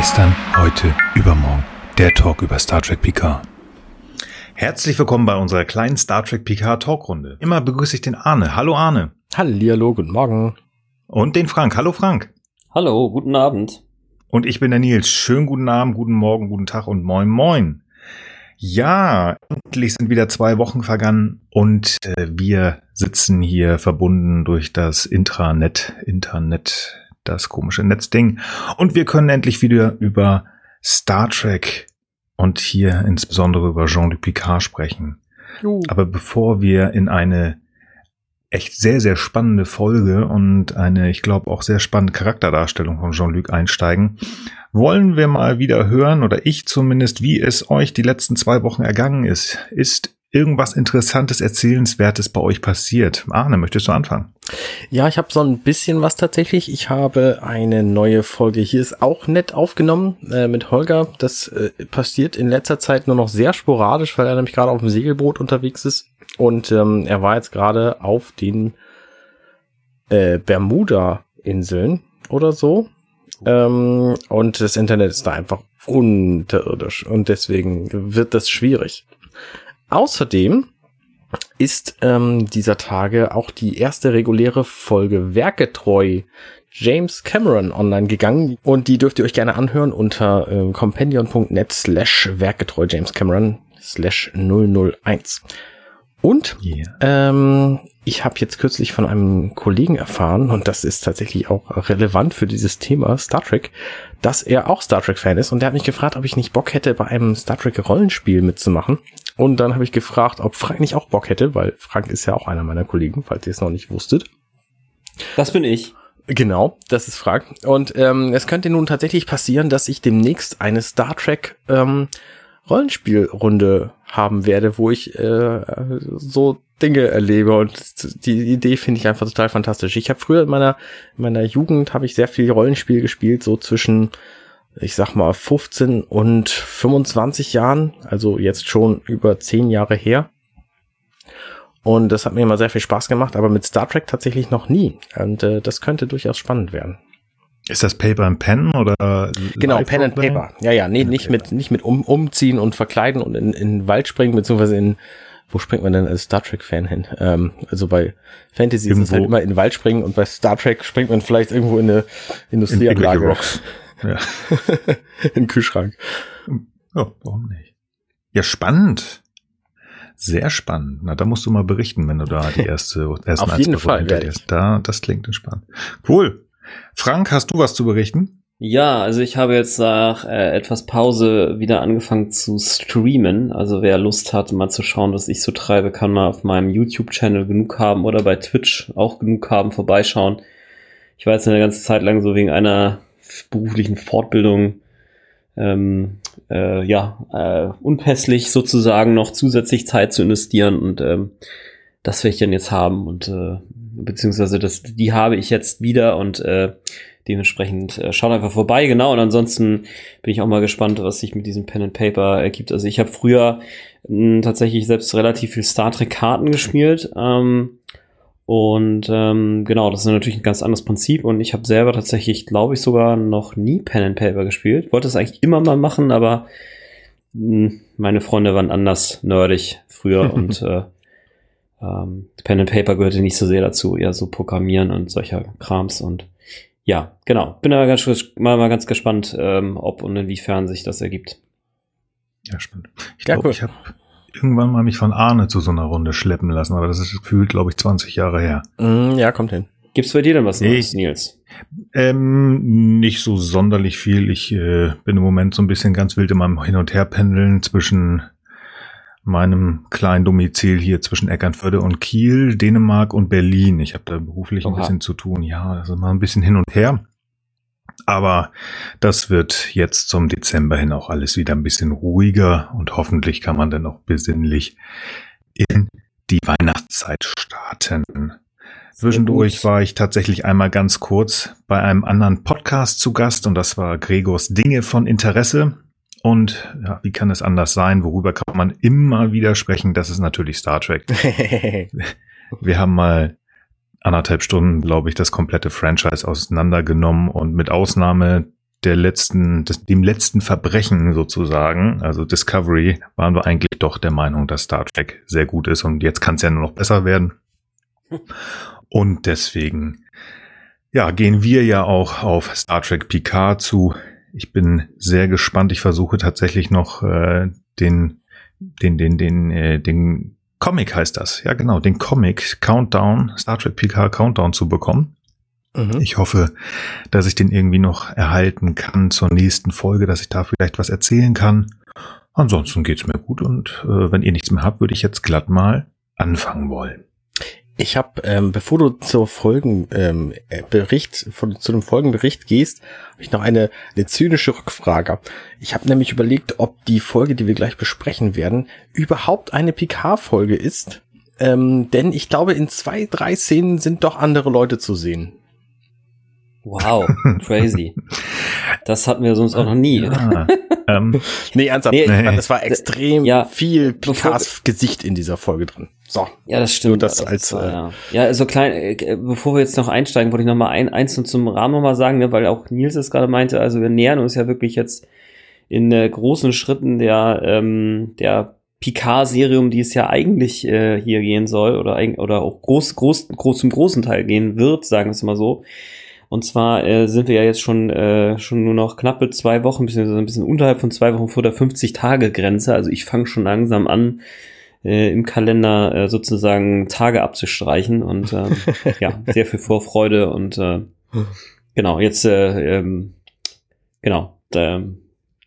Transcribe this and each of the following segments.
Gestern, heute, übermorgen. Der Talk über Star Trek Picard. Herzlich willkommen bei unserer kleinen Star Trek Picard Talkrunde. Immer begrüße ich den Arne. Hallo Arne. Hallihallo, guten Morgen. Und den Frank. Hallo Frank. Hallo, guten Abend. Und ich bin der Nils. Schönen guten Abend, guten Morgen, guten Tag und moin moin. Ja, endlich sind wieder zwei Wochen vergangen und äh, wir sitzen hier verbunden durch das Intranet, Internet, das komische Netzding. Und wir können endlich wieder über Star Trek und hier insbesondere über Jean-Luc Picard sprechen. Uh. Aber bevor wir in eine echt sehr, sehr spannende Folge und eine, ich glaube, auch sehr spannende Charakterdarstellung von Jean-Luc einsteigen, wollen wir mal wieder hören, oder ich zumindest, wie es euch die letzten zwei Wochen ergangen ist. Ist irgendwas Interessantes, Erzählenswertes bei euch passiert? Arne, möchtest du anfangen? Ja, ich habe so ein bisschen was tatsächlich. Ich habe eine neue Folge. Hier ist auch nett aufgenommen äh, mit Holger. Das äh, passiert in letzter Zeit nur noch sehr sporadisch, weil er nämlich gerade auf dem Segelboot unterwegs ist. Und ähm, er war jetzt gerade auf den äh, Bermuda-Inseln oder so. Ähm, und das Internet ist da einfach unterirdisch. Und deswegen wird das schwierig. Außerdem ist ähm, dieser Tage auch die erste reguläre Folge Werketreu James Cameron online gegangen und die dürft ihr euch gerne anhören unter äh, compendion.net slash Werketreu James Cameron slash 001. Und yeah. ähm, ich habe jetzt kürzlich von einem Kollegen erfahren, und das ist tatsächlich auch relevant für dieses Thema Star Trek, dass er auch Star Trek-Fan ist. Und der hat mich gefragt, ob ich nicht Bock hätte, bei einem Star Trek-Rollenspiel mitzumachen. Und dann habe ich gefragt, ob Frank nicht auch Bock hätte, weil Frank ist ja auch einer meiner Kollegen, falls ihr es noch nicht wusstet. Das bin ich. Genau, das ist Frank. Und ähm, es könnte nun tatsächlich passieren, dass ich demnächst eine Star Trek ähm, Rollenspielrunde haben werde, wo ich äh, so Dinge erlebe und die Idee finde ich einfach total fantastisch. Ich habe früher in meiner in meiner Jugend habe ich sehr viel Rollenspiel gespielt, so zwischen ich sag mal 15 und 25 Jahren, also jetzt schon über 10 Jahre her. Und das hat mir immer sehr viel Spaß gemacht, aber mit Star Trek tatsächlich noch nie. Und äh, das könnte durchaus spannend werden. Ist das Paper and Pen oder? Genau, Pen and Paper. Ja, ja, nee, nicht mit, nicht mit um, umziehen und verkleiden und in, in den Wald springen, beziehungsweise in, wo springt man denn als Star Trek Fan hin? Ähm, also bei Fantasy irgendwo. ist es halt immer in den Wald springen und bei Star Trek springt man vielleicht irgendwo in eine Industrieanlage. In ja. in den Kühlschrank. Oh, warum nicht? Ja, spannend. Sehr spannend. Na, da musst du mal berichten, wenn du da die erste, ersten Auf jeden Fall. Da, das klingt entspannt. Cool. Frank, hast du was zu berichten? Ja, also ich habe jetzt nach äh, etwas Pause wieder angefangen zu streamen. Also wer Lust hat, mal zu schauen, was ich so treibe, kann mal auf meinem YouTube-Channel genug haben oder bei Twitch auch genug haben, vorbeischauen. Ich war jetzt eine ganze Zeit lang so wegen einer beruflichen Fortbildung ähm, äh, ja äh, unpässlich sozusagen noch zusätzlich Zeit zu investieren und ähm, das werde ich dann jetzt haben und äh, beziehungsweise das, die habe ich jetzt wieder und äh, dementsprechend äh, schaut einfach vorbei, genau. Und ansonsten bin ich auch mal gespannt, was sich mit diesem Pen and Paper ergibt. Also ich habe früher mh, tatsächlich selbst relativ viel Star Trek Karten gespielt. Ähm, und ähm, genau, das ist natürlich ein ganz anderes Prinzip. Und ich habe selber tatsächlich, glaube ich, sogar noch nie Pen and Paper gespielt. Wollte es eigentlich immer mal machen, aber mh, meine Freunde waren anders nerdig früher und äh, ähm, Pen and Paper gehörte nicht so sehr dazu, eher so Programmieren und solcher Krams und ja, genau. Bin aber ganz, mal, mal ganz gespannt, ähm, ob und inwiefern sich das ergibt. Ja, spannend. Ich glaube, cool. ich habe irgendwann mal mich von Arne zu so einer Runde schleppen lassen, aber das ist gefühlt, glaube ich, 20 Jahre her. Mm, ja, kommt hin. Gibt's bei dir denn was Neues, Nils? Ähm, nicht so sonderlich viel. Ich äh, bin im Moment so ein bisschen ganz wild in meinem Hin- und Herpendeln zwischen meinem kleinen Domizil hier zwischen Eckernförde und Kiel, Dänemark und Berlin. Ich habe da beruflich Oha. ein bisschen zu tun. Ja, also mal ein bisschen hin und her. Aber das wird jetzt zum Dezember hin auch alles wieder ein bisschen ruhiger und hoffentlich kann man dann auch besinnlich in die Weihnachtszeit starten. Zwischendurch war ich tatsächlich einmal ganz kurz bei einem anderen Podcast zu Gast und das war Gregors Dinge von Interesse. Und ja, wie kann es anders sein? Worüber kann man immer wieder sprechen? Das ist natürlich Star Trek. Wir haben mal anderthalb Stunden, glaube ich, das komplette Franchise auseinandergenommen und mit Ausnahme der letzten, des, dem letzten Verbrechen sozusagen, also Discovery, waren wir eigentlich doch der Meinung, dass Star Trek sehr gut ist und jetzt kann es ja nur noch besser werden. Und deswegen, ja, gehen wir ja auch auf Star Trek Picard zu. Ich bin sehr gespannt. Ich versuche tatsächlich noch äh, den, den, den, den, äh, den Comic heißt das. Ja, genau, den Comic Countdown, Star Trek Picard Countdown zu bekommen. Mhm. Ich hoffe, dass ich den irgendwie noch erhalten kann zur nächsten Folge, dass ich da vielleicht was erzählen kann. Ansonsten geht's mir gut und äh, wenn ihr nichts mehr habt, würde ich jetzt glatt mal anfangen wollen. Ich habe, ähm, bevor du zur Folgenbericht, ähm, von, zu dem Folgenbericht gehst, habe ich noch eine, eine zynische Rückfrage. Ich habe nämlich überlegt, ob die Folge, die wir gleich besprechen werden, überhaupt eine PK-Folge ist. Ähm, denn ich glaube, in zwei, drei Szenen sind doch andere Leute zu sehen. Wow, crazy. Das hatten wir sonst auch noch nie. Ja, ähm, nee, ernsthaft. Nee, nee. Das war extrem ja, viel Picards Gesicht in dieser Folge drin. So. Ja, das stimmt. Nur das als, war, äh, ja. ja, also klein, äh, bevor wir jetzt noch einsteigen, wollte ich noch mal ein, eins zum Rahmen noch mal sagen, ne, weil auch Nils es gerade meinte, also wir nähern uns ja wirklich jetzt in äh, großen Schritten der, ähm, der Picard-Serie, um die es ja eigentlich äh, hier gehen soll, oder, oder auch groß, groß, groß, zum großen Teil gehen wird, sagen wir es mal so. Und zwar äh, sind wir ja jetzt schon, äh, schon nur noch knappe zwei Wochen, beziehungsweise ein bisschen unterhalb von zwei Wochen vor der 50-Tage-Grenze. Also ich fange schon langsam an, äh, im Kalender äh, sozusagen Tage abzustreichen und äh, ja, sehr viel Vorfreude und äh, genau, jetzt äh, ähm, genau, äh,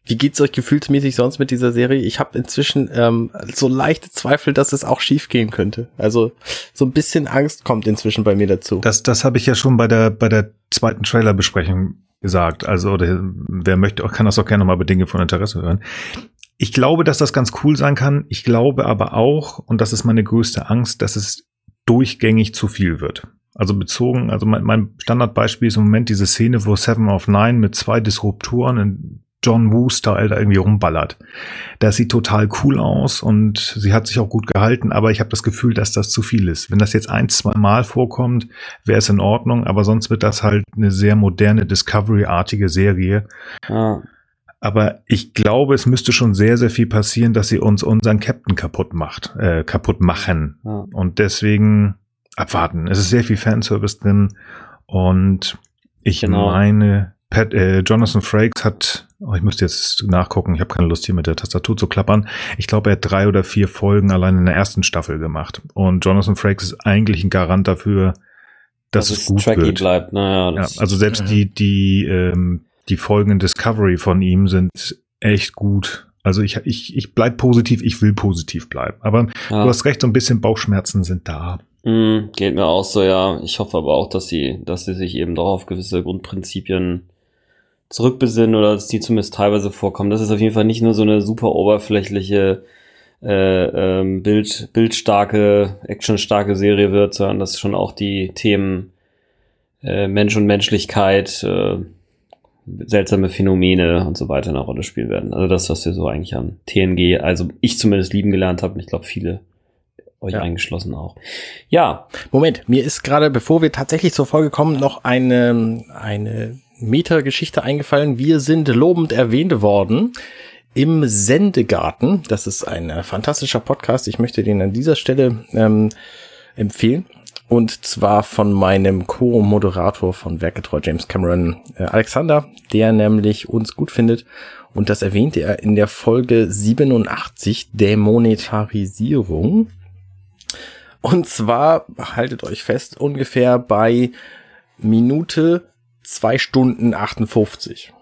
wie geht's euch gefühlsmäßig sonst mit dieser Serie? Ich habe inzwischen ähm, so leichte Zweifel, dass es auch schief gehen könnte. Also so ein bisschen Angst kommt inzwischen bei mir dazu. Das, das habe ich ja schon bei der bei der zweiten Trailerbesprechung gesagt. Also oder, wer möchte, kann das auch gerne nochmal bei Dinge von Interesse hören. Ich glaube, dass das ganz cool sein kann. Ich glaube aber auch, und das ist meine größte Angst, dass es durchgängig zu viel wird. Also bezogen, also mein, mein Standardbeispiel ist im Moment diese Szene, wo Seven of Nine mit zwei Disruptoren in John Woo-Style da irgendwie rumballert. Das sieht total cool aus und sie hat sich auch gut gehalten, aber ich habe das Gefühl, dass das zu viel ist. Wenn das jetzt ein, zwei Mal vorkommt, wäre es in Ordnung, aber sonst wird das halt eine sehr moderne Discovery-artige Serie. Ah. Aber ich glaube, es müsste schon sehr, sehr viel passieren, dass sie uns unseren Captain kaputt macht, äh, kaputt machen. Ja. Und deswegen abwarten. Es ist sehr viel Fanservice drin und ich genau. meine, Pat, äh, Jonathan Frakes hat, oh, ich müsste jetzt nachgucken, ich habe keine Lust hier mit der Tastatur zu klappern. Ich glaube, er hat drei oder vier Folgen allein in der ersten Staffel gemacht. Und Jonathan Frakes ist eigentlich ein Garant dafür, dass, dass es, gut tracky wird. bleibt. Naja, ja, also selbst ja. die die ähm, die Folgen in Discovery von ihm sind echt gut. Also ich ich ich bleib positiv, ich will positiv bleiben. Aber ja. du hast recht, so ein bisschen Bauchschmerzen sind da. Mm, geht mir auch so, ja. Ich hoffe aber auch, dass sie, dass sie sich eben doch auf gewisse Grundprinzipien zurückbesinnen oder dass die zumindest teilweise vorkommen. Das ist auf jeden Fall nicht nur so eine super oberflächliche, äh, ähm, Bild, bildstarke, actionstarke Serie wird, sondern dass schon auch die Themen äh, Mensch und Menschlichkeit, äh, seltsame Phänomene und so weiter eine Rolle spielen werden. Also das, was wir so eigentlich an TNG, also ich zumindest lieben gelernt habe und ich glaube viele euch ja. eingeschlossen auch. Ja. Moment, mir ist gerade, bevor wir tatsächlich zur Folge kommen, noch eine, eine Meta-Geschichte eingefallen. Wir sind lobend erwähnt worden im Sendegarten. Das ist ein äh, fantastischer Podcast. Ich möchte den an dieser Stelle ähm, empfehlen. Und zwar von meinem Co-Moderator von Werketreu James Cameron, äh, Alexander, der nämlich uns gut findet. Und das erwähnte er in der Folge 87, Demonetarisierung. Und zwar, haltet euch fest, ungefähr bei Minute zwei Stunden 58.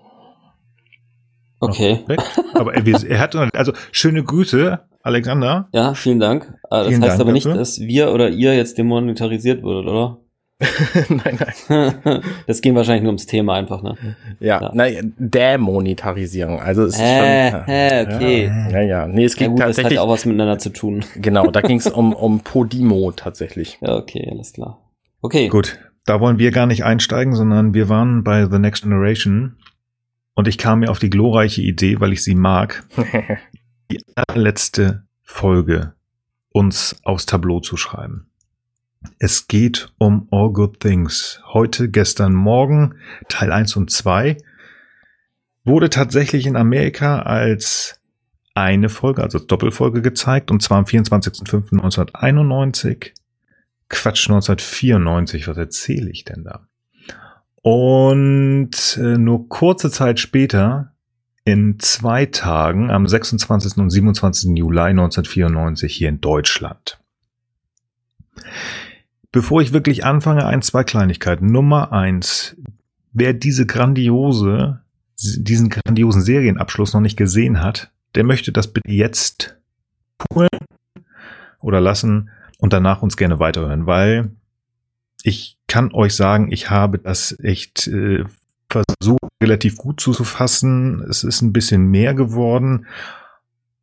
Okay. Aber er, er, hat, also schöne Grüße, Alexander. Ja, vielen Dank. Ah, das vielen heißt Dank aber nicht, dafür. dass wir oder ihr jetzt demonetarisiert würdet, oder? nein, nein. Das ging wahrscheinlich nur ums Thema einfach, ne? Ja, ja. nein, Demonetarisierung. Also es ist äh, schon. Äh, okay. Ja, ja. Nee, es ging ja, gut, tatsächlich. Das hat auch was miteinander zu tun. Genau, da ging es um, um Podimo tatsächlich. Ja, okay, alles klar. Okay. Gut da wollen wir gar nicht einsteigen, sondern wir waren bei The Next Generation und ich kam mir auf die glorreiche Idee, weil ich sie mag, die allerletzte Folge uns aufs Tableau zu schreiben. Es geht um All Good Things. Heute, gestern, morgen, Teil 1 und 2. wurde tatsächlich in Amerika als eine Folge, also Doppelfolge gezeigt, und zwar am 24.05.1991. Quatsch, 1994, was erzähle ich denn da? Und äh, nur kurze Zeit später, in zwei Tagen, am 26. und 27. Juli 1994 hier in Deutschland. Bevor ich wirklich anfange, ein, zwei Kleinigkeiten. Nummer eins. Wer diese grandiose, diesen grandiosen Serienabschluss noch nicht gesehen hat, der möchte das bitte jetzt pulen oder lassen und danach uns gerne weiterhören, weil ich kann euch sagen, ich habe das echt äh, versucht, relativ gut zu fassen. Es ist ein bisschen mehr geworden.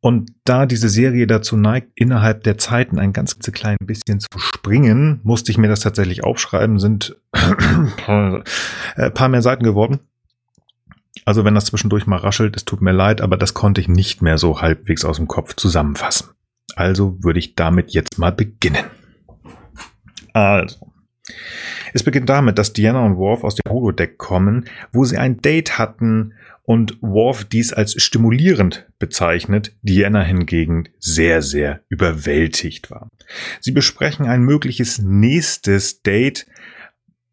Und da diese Serie dazu neigt, innerhalb der Zeiten ein ganz klein bisschen zu springen, musste ich mir das tatsächlich aufschreiben, sind ein äh, paar mehr Seiten geworden. Also wenn das zwischendurch mal raschelt, es tut mir leid, aber das konnte ich nicht mehr so halbwegs aus dem Kopf zusammenfassen. Also würde ich damit jetzt mal beginnen. Also. Es beginnt damit, dass Diana und Worf aus dem Holodeck kommen, wo sie ein Date hatten und Worf dies als stimulierend bezeichnet, Diana hingegen sehr, sehr überwältigt war. Sie besprechen ein mögliches nächstes Date,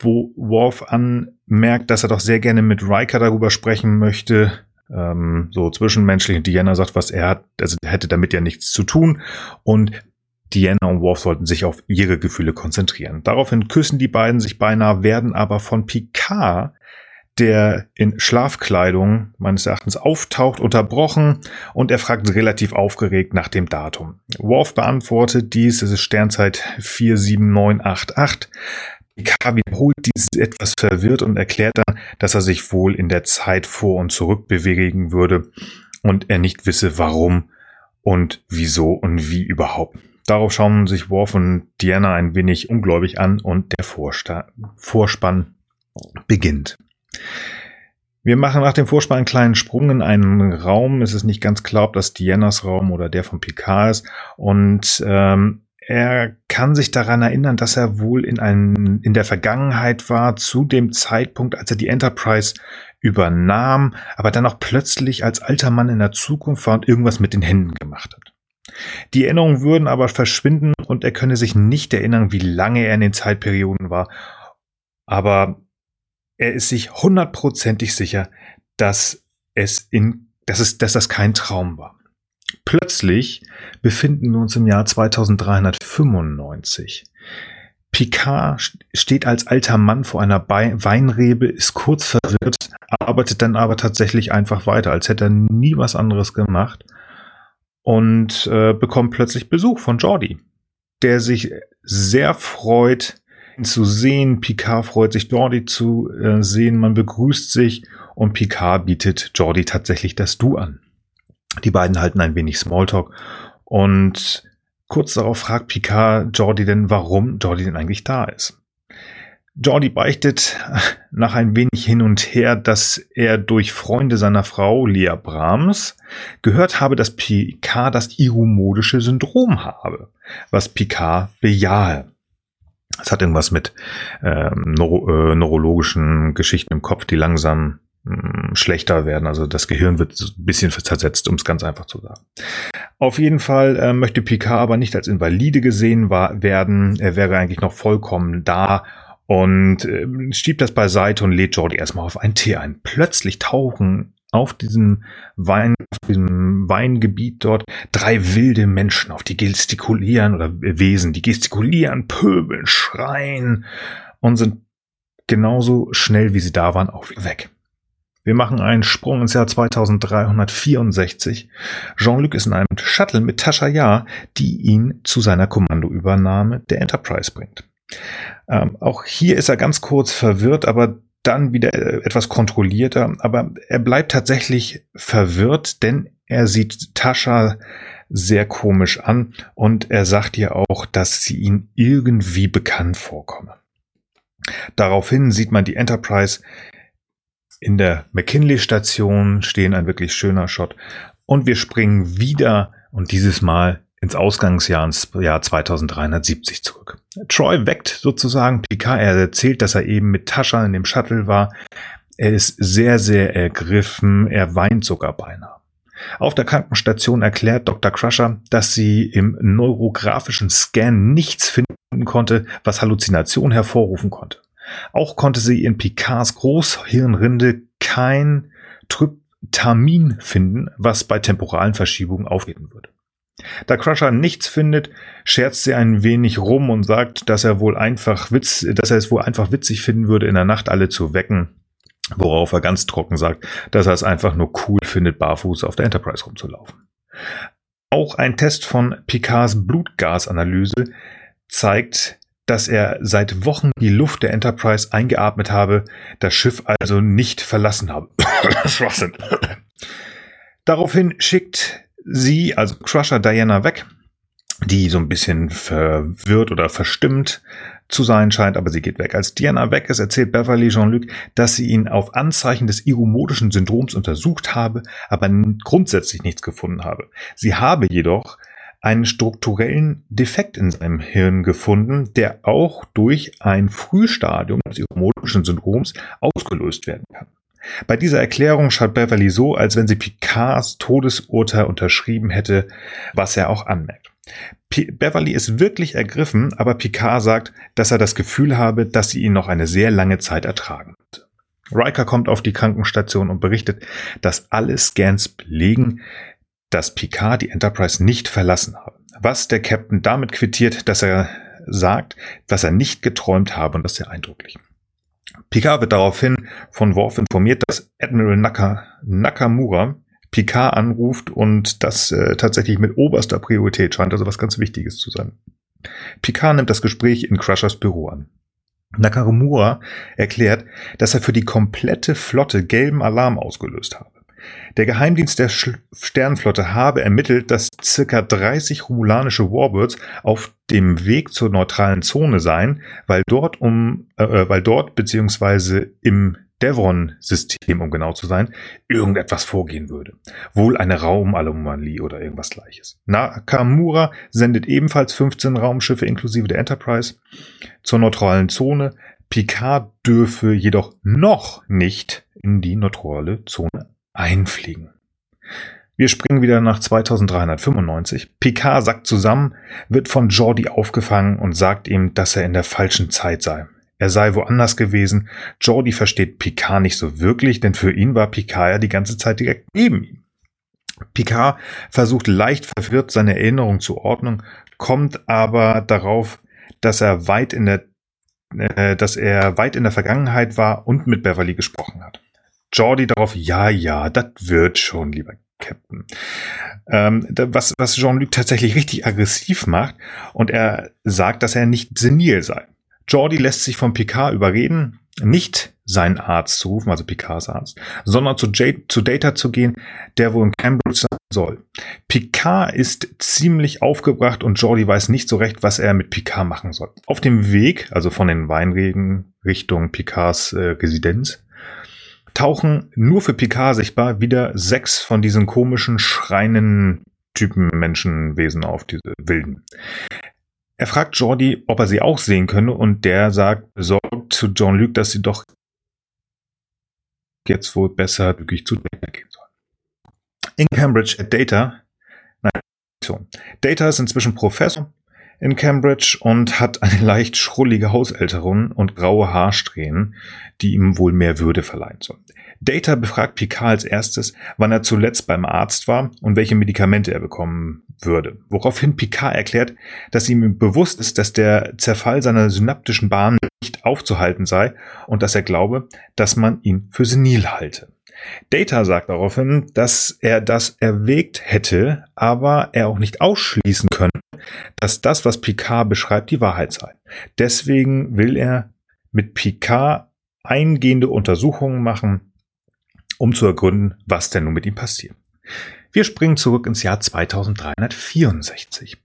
wo Worf anmerkt, dass er doch sehr gerne mit Riker darüber sprechen möchte, ähm, so zwischenmenschlich. Und Diana sagt, was er hat, also hätte damit ja nichts zu tun. Und Diana und Worf sollten sich auf ihre Gefühle konzentrieren. Daraufhin küssen die beiden sich beinahe, werden aber von Picard, der in Schlafkleidung meines Erachtens auftaucht, unterbrochen und er fragt relativ aufgeregt nach dem Datum. Worf beantwortet dies, es ist Sternzeit 47988. Picard wiederholt dies etwas verwirrt und erklärt dann, dass er sich wohl in der Zeit vor und zurück bewegen würde und er nicht wisse, warum und wieso und wie überhaupt. Darauf schauen sich Worf und Diana ein wenig ungläubig an und der Vorsta Vorspann beginnt. Wir machen nach dem Vorspann einen kleinen Sprung in einen Raum. Es ist nicht ganz klar, ob das Dianas Raum oder der von Picard ist. Und ähm, er kann sich daran erinnern, dass er wohl in, einem, in der Vergangenheit war, zu dem Zeitpunkt, als er die Enterprise übernahm, aber dann auch plötzlich als alter Mann in der Zukunft war und irgendwas mit den Händen gemacht hat. Die Erinnerungen würden aber verschwinden und er könne sich nicht erinnern, wie lange er in den Zeitperioden war. Aber er ist sich hundertprozentig sicher, dass es in, dass es, dass das kein Traum war. Plötzlich befinden wir uns im Jahr 2395. Picard steht als alter Mann vor einer Weinrebe, ist kurz verwirrt, arbeitet dann aber tatsächlich einfach weiter, als hätte er nie was anderes gemacht und äh, bekommt plötzlich Besuch von Jordi, der sich sehr freut, ihn zu sehen. Picard freut sich, Jordi zu äh, sehen. Man begrüßt sich und Picard bietet Jordi tatsächlich das Du an. Die beiden halten ein wenig Smalltalk und kurz darauf fragt Picard Jordi denn, warum Jordi denn eigentlich da ist. Jordi beichtet nach ein wenig hin und her, dass er durch Freunde seiner Frau, Lea Brahms, gehört habe, dass Picard das iromodische Syndrom habe, was Picard bejahe. Es hat irgendwas mit ähm, neuro äh, neurologischen Geschichten im Kopf, die langsam schlechter werden. Also das Gehirn wird ein bisschen zersetzt, um es ganz einfach zu sagen. Auf jeden Fall äh, möchte Picard aber nicht als Invalide gesehen war, werden. Er wäre eigentlich noch vollkommen da und äh, schiebt das beiseite und lädt Jordi erstmal auf einen Tee ein. Plötzlich tauchen auf diesem Wein, auf diesem Weingebiet dort drei wilde Menschen auf, die gestikulieren oder Wesen, die gestikulieren, pöbeln, schreien und sind genauso schnell wie sie da waren auch wieder weg. Wir machen einen Sprung ins Jahr 2364. Jean-Luc ist in einem Shuttle mit Tascha Yar, die ihn zu seiner Kommandoübernahme der Enterprise bringt. Ähm, auch hier ist er ganz kurz verwirrt, aber dann wieder äh, etwas kontrollierter. Aber er bleibt tatsächlich verwirrt, denn er sieht Tascha sehr komisch an und er sagt ihr auch, dass sie ihn irgendwie bekannt vorkomme. Daraufhin sieht man die Enterprise in der McKinley-Station stehen, ein wirklich schöner Shot. Und wir springen wieder und dieses Mal ins Ausgangsjahr, ins Jahr 2370 zurück. Troy weckt sozusagen Picard. Er erzählt, dass er eben mit Tascha in dem Shuttle war. Er ist sehr, sehr ergriffen, er weint sogar beinahe. Auf der Krankenstation erklärt Dr. Crusher, dass sie im neurografischen Scan nichts finden konnte, was Halluzination hervorrufen konnte. Auch konnte sie in Picards Großhirnrinde kein Tryptamin finden, was bei temporalen Verschiebungen auftreten würde. Da Crusher nichts findet, scherzt sie ein wenig rum und sagt, dass er wohl einfach Witz, dass er es wohl einfach witzig finden würde, in der Nacht alle zu wecken. Worauf er ganz trocken sagt, dass er es einfach nur cool findet, barfuß auf der Enterprise rumzulaufen. Auch ein Test von Picards Blutgasanalyse zeigt, dass er seit Wochen die Luft der Enterprise eingeatmet habe, das Schiff also nicht verlassen habe. Schwachsinn. Daraufhin schickt sie, also Crusher Diana weg, die so ein bisschen verwirrt oder verstimmt zu sein scheint, aber sie geht weg. Als Diana weg ist, erzählt Beverly Jean-Luc, dass sie ihn auf Anzeichen des iromotischen Syndroms untersucht habe, aber grundsätzlich nichts gefunden habe. Sie habe jedoch einen strukturellen Defekt in seinem Hirn gefunden, der auch durch ein Frühstadium des iromotischen Syndroms ausgelöst werden kann. Bei dieser Erklärung schaut Beverly so, als wenn sie Picards Todesurteil unterschrieben hätte, was er auch anmerkt. P Beverly ist wirklich ergriffen, aber Picard sagt, dass er das Gefühl habe, dass sie ihn noch eine sehr lange Zeit ertragen wird. Riker kommt auf die Krankenstation und berichtet, dass alle Scans belegen, dass Picard die Enterprise nicht verlassen habe. Was der Captain damit quittiert, dass er sagt, dass er nicht geträumt habe und das sehr eindrücklich. Picard wird daraufhin von Worf informiert, dass Admiral Naka, Nakamura Picard anruft und das äh, tatsächlich mit oberster Priorität scheint also was ganz Wichtiges zu sein. Picard nimmt das Gespräch in Crushers Büro an. Nakamura erklärt, dass er für die komplette Flotte gelben Alarm ausgelöst habe. Der Geheimdienst der Sternflotte habe ermittelt, dass circa 30 romulanische Warbirds auf dem Weg zur neutralen Zone seien, weil dort um, äh, äh weil dort beziehungsweise im Devon-System, um genau zu sein, irgendetwas vorgehen würde. Wohl eine Raumanomalie oder irgendwas gleiches. Nakamura sendet ebenfalls 15 Raumschiffe inklusive der Enterprise zur neutralen Zone. Picard dürfe jedoch noch nicht in die neutrale Zone einfliegen. Wir springen wieder nach 2395. Picard sackt zusammen, wird von Jordi aufgefangen und sagt ihm, dass er in der falschen Zeit sei. Er sei woanders gewesen. Jordi versteht Picard nicht so wirklich, denn für ihn war Picard ja die ganze Zeit direkt neben ihm. Picard versucht leicht verwirrt seine Erinnerung zu ordnen, kommt aber darauf, dass er weit in der äh, dass er weit in der Vergangenheit war und mit Beverly gesprochen hat. Jordi darauf, ja, ja, das wird schon, lieber Captain. Ähm, was, was Jean-Luc tatsächlich richtig aggressiv macht und er sagt, dass er nicht senil sei. Jordi lässt sich von Picard überreden, nicht seinen Arzt zu rufen, also Picards Arzt, sondern zu, J zu Data zu gehen, der wohl in Cambridge sein soll. Picard ist ziemlich aufgebracht und Jordi weiß nicht so recht, was er mit Picard machen soll. Auf dem Weg, also von den Weinregen Richtung Picards äh, Residenz, tauchen nur für Picard sichtbar wieder sechs von diesen komischen, schreinen Typen Menschenwesen auf, diese wilden. Er fragt Jordi, ob er sie auch sehen könne und der sagt besorgt zu Jean-Luc, dass sie doch jetzt wohl besser wirklich zu Data gehen sollen. In Cambridge at Data, nein. Data ist inzwischen Professor in Cambridge und hat eine leicht schrullige Haushälterin und graue Haarsträhnen, die ihm wohl mehr Würde verleihen sollen. Data befragt Picard als erstes, wann er zuletzt beim Arzt war und welche Medikamente er bekommen würde. Woraufhin Picard erklärt, dass ihm bewusst ist, dass der Zerfall seiner synaptischen Bahnen nicht aufzuhalten sei und dass er glaube, dass man ihn für senil halte. Data sagt daraufhin, dass er das erwägt hätte, aber er auch nicht ausschließen könne, dass das, was Picard beschreibt, die Wahrheit sei. Deswegen will er mit Picard eingehende Untersuchungen machen, um zu ergründen, was denn nun mit ihm passiert. Wir springen zurück ins Jahr 2364.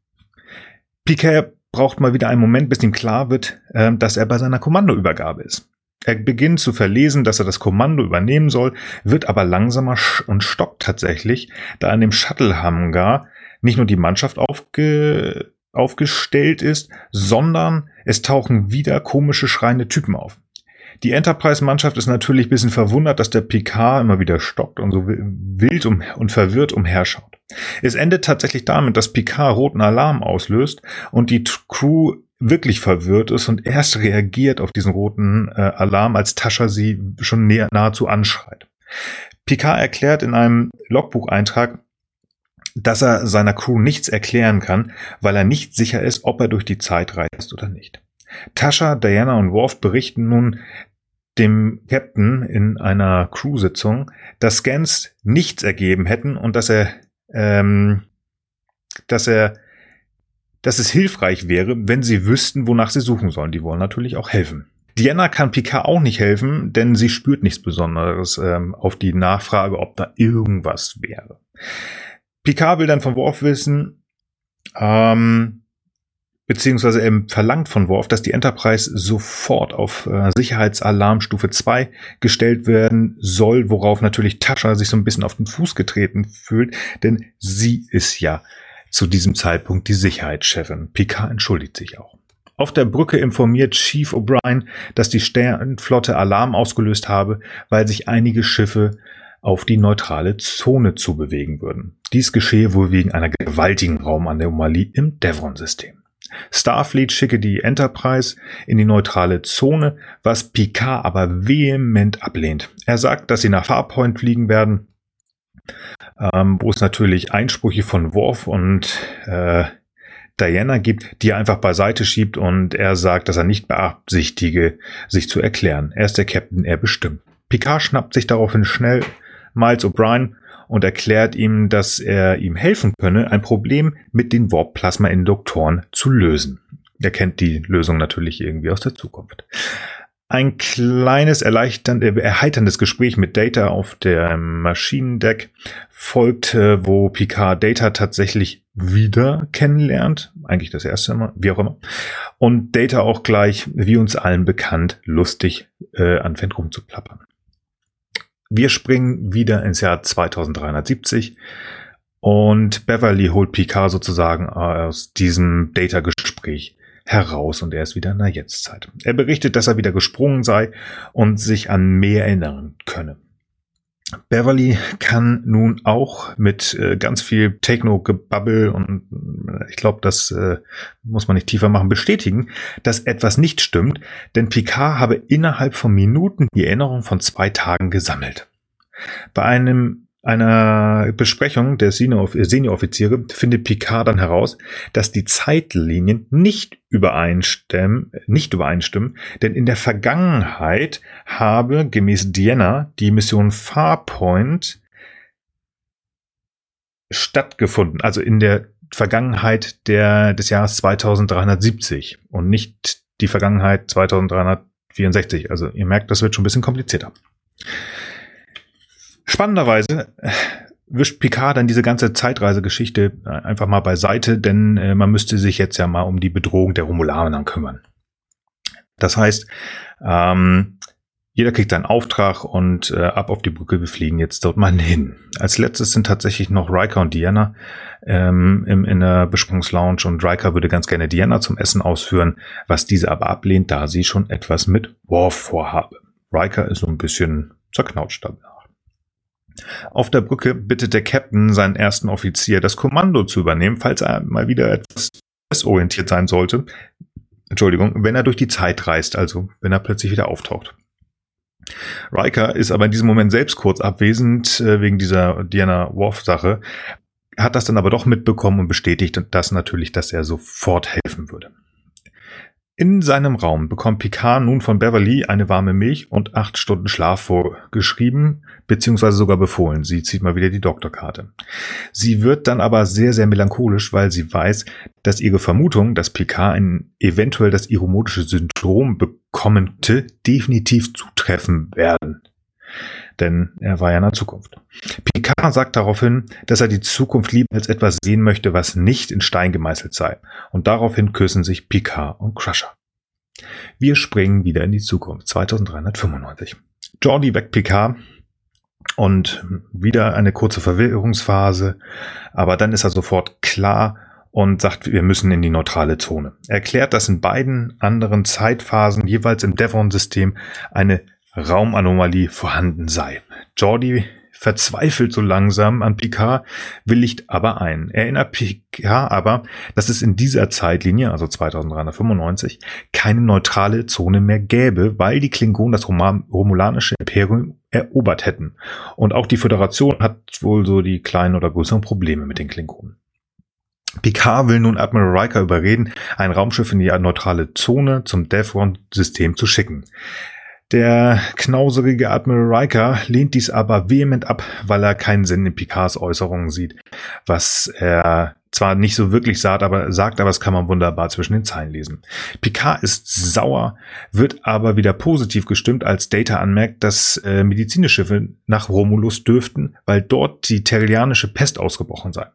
Picard braucht mal wieder einen Moment, bis ihm klar wird, äh, dass er bei seiner Kommandoübergabe ist. Er beginnt zu verlesen, dass er das Kommando übernehmen soll, wird aber langsamer und stockt tatsächlich, da an dem Shuttle-Hangar nicht nur die Mannschaft aufge aufgestellt ist, sondern es tauchen wieder komische schreiende Typen auf. Die Enterprise-Mannschaft ist natürlich ein bisschen verwundert, dass der Picard immer wieder stockt und so wild und verwirrt umherschaut. Es endet tatsächlich damit, dass Picard roten Alarm auslöst und die Crew wirklich verwirrt ist und erst reagiert auf diesen roten äh, Alarm, als Tascha sie schon näher, nahezu anschreit. Picard erklärt in einem Logbucheintrag, dass er seiner Crew nichts erklären kann, weil er nicht sicher ist, ob er durch die Zeit reist oder nicht. Tascha, Diana und Worf berichten nun dem Captain in einer Crew-Sitzung, dass Scans nichts ergeben hätten und dass er, ähm, dass er, dass es hilfreich wäre, wenn sie wüssten, wonach sie suchen sollen. Die wollen natürlich auch helfen. Diana kann Picard auch nicht helfen, denn sie spürt nichts Besonderes ähm, auf die Nachfrage, ob da irgendwas wäre. Picard will dann von Worf wissen, ähm, beziehungsweise er verlangt von Worf, dass die Enterprise sofort auf äh, Sicherheitsalarmstufe 2 gestellt werden soll, worauf natürlich Tascha sich so ein bisschen auf den Fuß getreten fühlt, denn sie ist ja zu diesem Zeitpunkt die Sicherheitschefin. Picard entschuldigt sich auch. Auf der Brücke informiert Chief O'Brien, dass die Sternflotte Alarm ausgelöst habe, weil sich einige Schiffe auf die neutrale Zone zu bewegen würden. Dies geschehe wohl wegen einer gewaltigen Raumanomalie im Devon-System. Starfleet schicke die Enterprise in die neutrale Zone, was Picard aber vehement ablehnt. Er sagt, dass sie nach Farpoint fliegen werden, ähm, wo es natürlich Einsprüche von Worf und äh, Diana gibt, die er einfach beiseite schiebt und er sagt, dass er nicht beabsichtige, sich zu erklären. Er ist der Captain, er bestimmt. Picard schnappt sich daraufhin schnell Miles O'Brien und erklärt ihm, dass er ihm helfen könne, ein Problem mit den Warp-Plasma-Induktoren zu lösen. Er kennt die Lösung natürlich irgendwie aus der Zukunft. Ein kleines erleichternde, erheiterndes Gespräch mit Data auf dem Maschinendeck folgt, wo Picard Data tatsächlich wieder kennenlernt. Eigentlich das erste Mal, wie auch immer. Und Data auch gleich, wie uns allen bekannt, lustig äh, anfängt rumzuplappern. Wir springen wieder ins Jahr 2370 und Beverly holt Picard sozusagen aus diesem Data-Gespräch heraus und er ist wieder in der Jetztzeit. Er berichtet, dass er wieder gesprungen sei und sich an mehr erinnern könne. Beverly kann nun auch mit äh, ganz viel Techno-Gebabbel und äh, ich glaube, das äh, muss man nicht tiefer machen, bestätigen, dass etwas nicht stimmt, denn Picard habe innerhalb von Minuten die Erinnerung von zwei Tagen gesammelt. Bei einem einer Besprechung der Senioroffiziere findet Picard dann heraus, dass die Zeitlinien nicht übereinstimmen, nicht übereinstimmen, denn in der Vergangenheit habe gemäß Diana die Mission Farpoint stattgefunden, also in der Vergangenheit der, des Jahres 2370 und nicht die Vergangenheit 2364. Also ihr merkt, das wird schon ein bisschen komplizierter. Spannenderweise äh, wischt Picard dann diese ganze Zeitreisegeschichte äh, einfach mal beiseite, denn äh, man müsste sich jetzt ja mal um die Bedrohung der Romulaner kümmern. Das heißt, ähm, jeder kriegt einen Auftrag und äh, ab auf die Brücke, wir fliegen jetzt dort mal hin. Als letztes sind tatsächlich noch Riker und Diana ähm, im, in der Besprechungslounge und Riker würde ganz gerne Diana zum Essen ausführen, was diese aber ablehnt, da sie schon etwas mit Worf vorhabe. Riker ist so ein bisschen zerknautscht dabei. Auf der Brücke bittet der Captain seinen ersten Offizier, das Kommando zu übernehmen, falls er mal wieder etwas desorientiert sein sollte. Entschuldigung, wenn er durch die Zeit reist, also wenn er plötzlich wieder auftaucht. Riker ist aber in diesem Moment selbst kurz abwesend äh, wegen dieser Diana Worf-Sache, hat das dann aber doch mitbekommen und bestätigt das natürlich, dass er sofort helfen würde. In seinem Raum bekommt Picard nun von Beverly eine warme Milch und acht Stunden Schlaf vorgeschrieben, beziehungsweise sogar befohlen. Sie zieht mal wieder die Doktorkarte. Sie wird dann aber sehr, sehr melancholisch, weil sie weiß, dass ihre Vermutung, dass Picard ein eventuell das iromotische Syndrom bekommte, definitiv zutreffen werden. Denn er war ja in der Zukunft. Picard sagt daraufhin, dass er die Zukunft lieber als etwas sehen möchte, was nicht in Stein gemeißelt sei. Und daraufhin küssen sich Picard und Crusher. Wir springen wieder in die Zukunft. 2395. Jordi weckt Picard und wieder eine kurze Verwirrungsphase, aber dann ist er sofort klar und sagt, wir müssen in die neutrale Zone. Er erklärt, dass in beiden anderen Zeitphasen jeweils im Devon-System eine Raumanomalie vorhanden sei. Jordi verzweifelt so langsam an Picard, willigt aber ein. Erinnert Picard aber, dass es in dieser Zeitlinie, also 2395, keine neutrale Zone mehr gäbe, weil die Klingonen das romulanische Imperium erobert hätten. Und auch die Föderation hat wohl so die kleinen oder größeren Probleme mit den Klingonen. Picard will nun Admiral Riker überreden, ein Raumschiff in die neutrale Zone zum Devron-System zu schicken. Der knauserige Admiral Riker lehnt dies aber vehement ab, weil er keinen Sinn in Picards Äußerungen sieht, was er zwar nicht so wirklich sagt, aber sagt, aber das kann man wunderbar zwischen den Zeilen lesen. Picard ist sauer, wird aber wieder positiv gestimmt, als Data anmerkt, dass äh, Medizinschiffe nach Romulus dürften, weil dort die terrianische Pest ausgebrochen sei.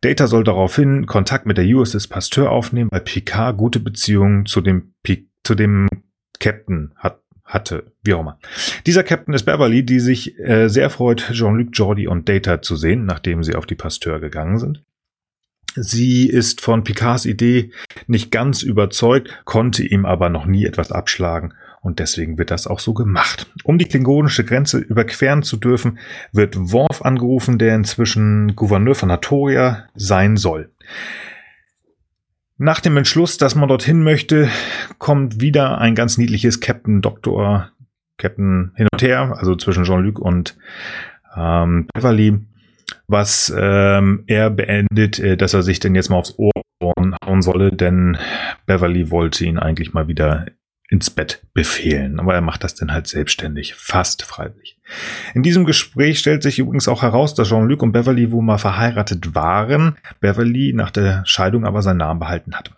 Data soll daraufhin Kontakt mit der USS Pasteur aufnehmen, weil Picard gute Beziehungen zu dem, zu dem Captain hat hatte, wie auch immer. Dieser Captain ist Beverly, die sich äh, sehr freut, Jean-Luc, Jordi und Data zu sehen, nachdem sie auf die Pasteur gegangen sind. Sie ist von Picards Idee nicht ganz überzeugt, konnte ihm aber noch nie etwas abschlagen und deswegen wird das auch so gemacht. Um die klingonische Grenze überqueren zu dürfen, wird Worf angerufen, der inzwischen Gouverneur von Hatoria sein soll. Nach dem Entschluss, dass man dorthin möchte, kommt wieder ein ganz niedliches Captain Doktor, Captain hin und her, also zwischen Jean-Luc und ähm, Beverly, was ähm, er beendet, äh, dass er sich denn jetzt mal aufs Ohr hauen solle, denn Beverly wollte ihn eigentlich mal wieder ins Bett befehlen. Aber er macht das dann halt selbstständig, fast freiwillig. In diesem Gespräch stellt sich übrigens auch heraus, dass Jean-Luc und Beverly wohl mal verheiratet waren, Beverly nach der Scheidung aber seinen Namen behalten hat.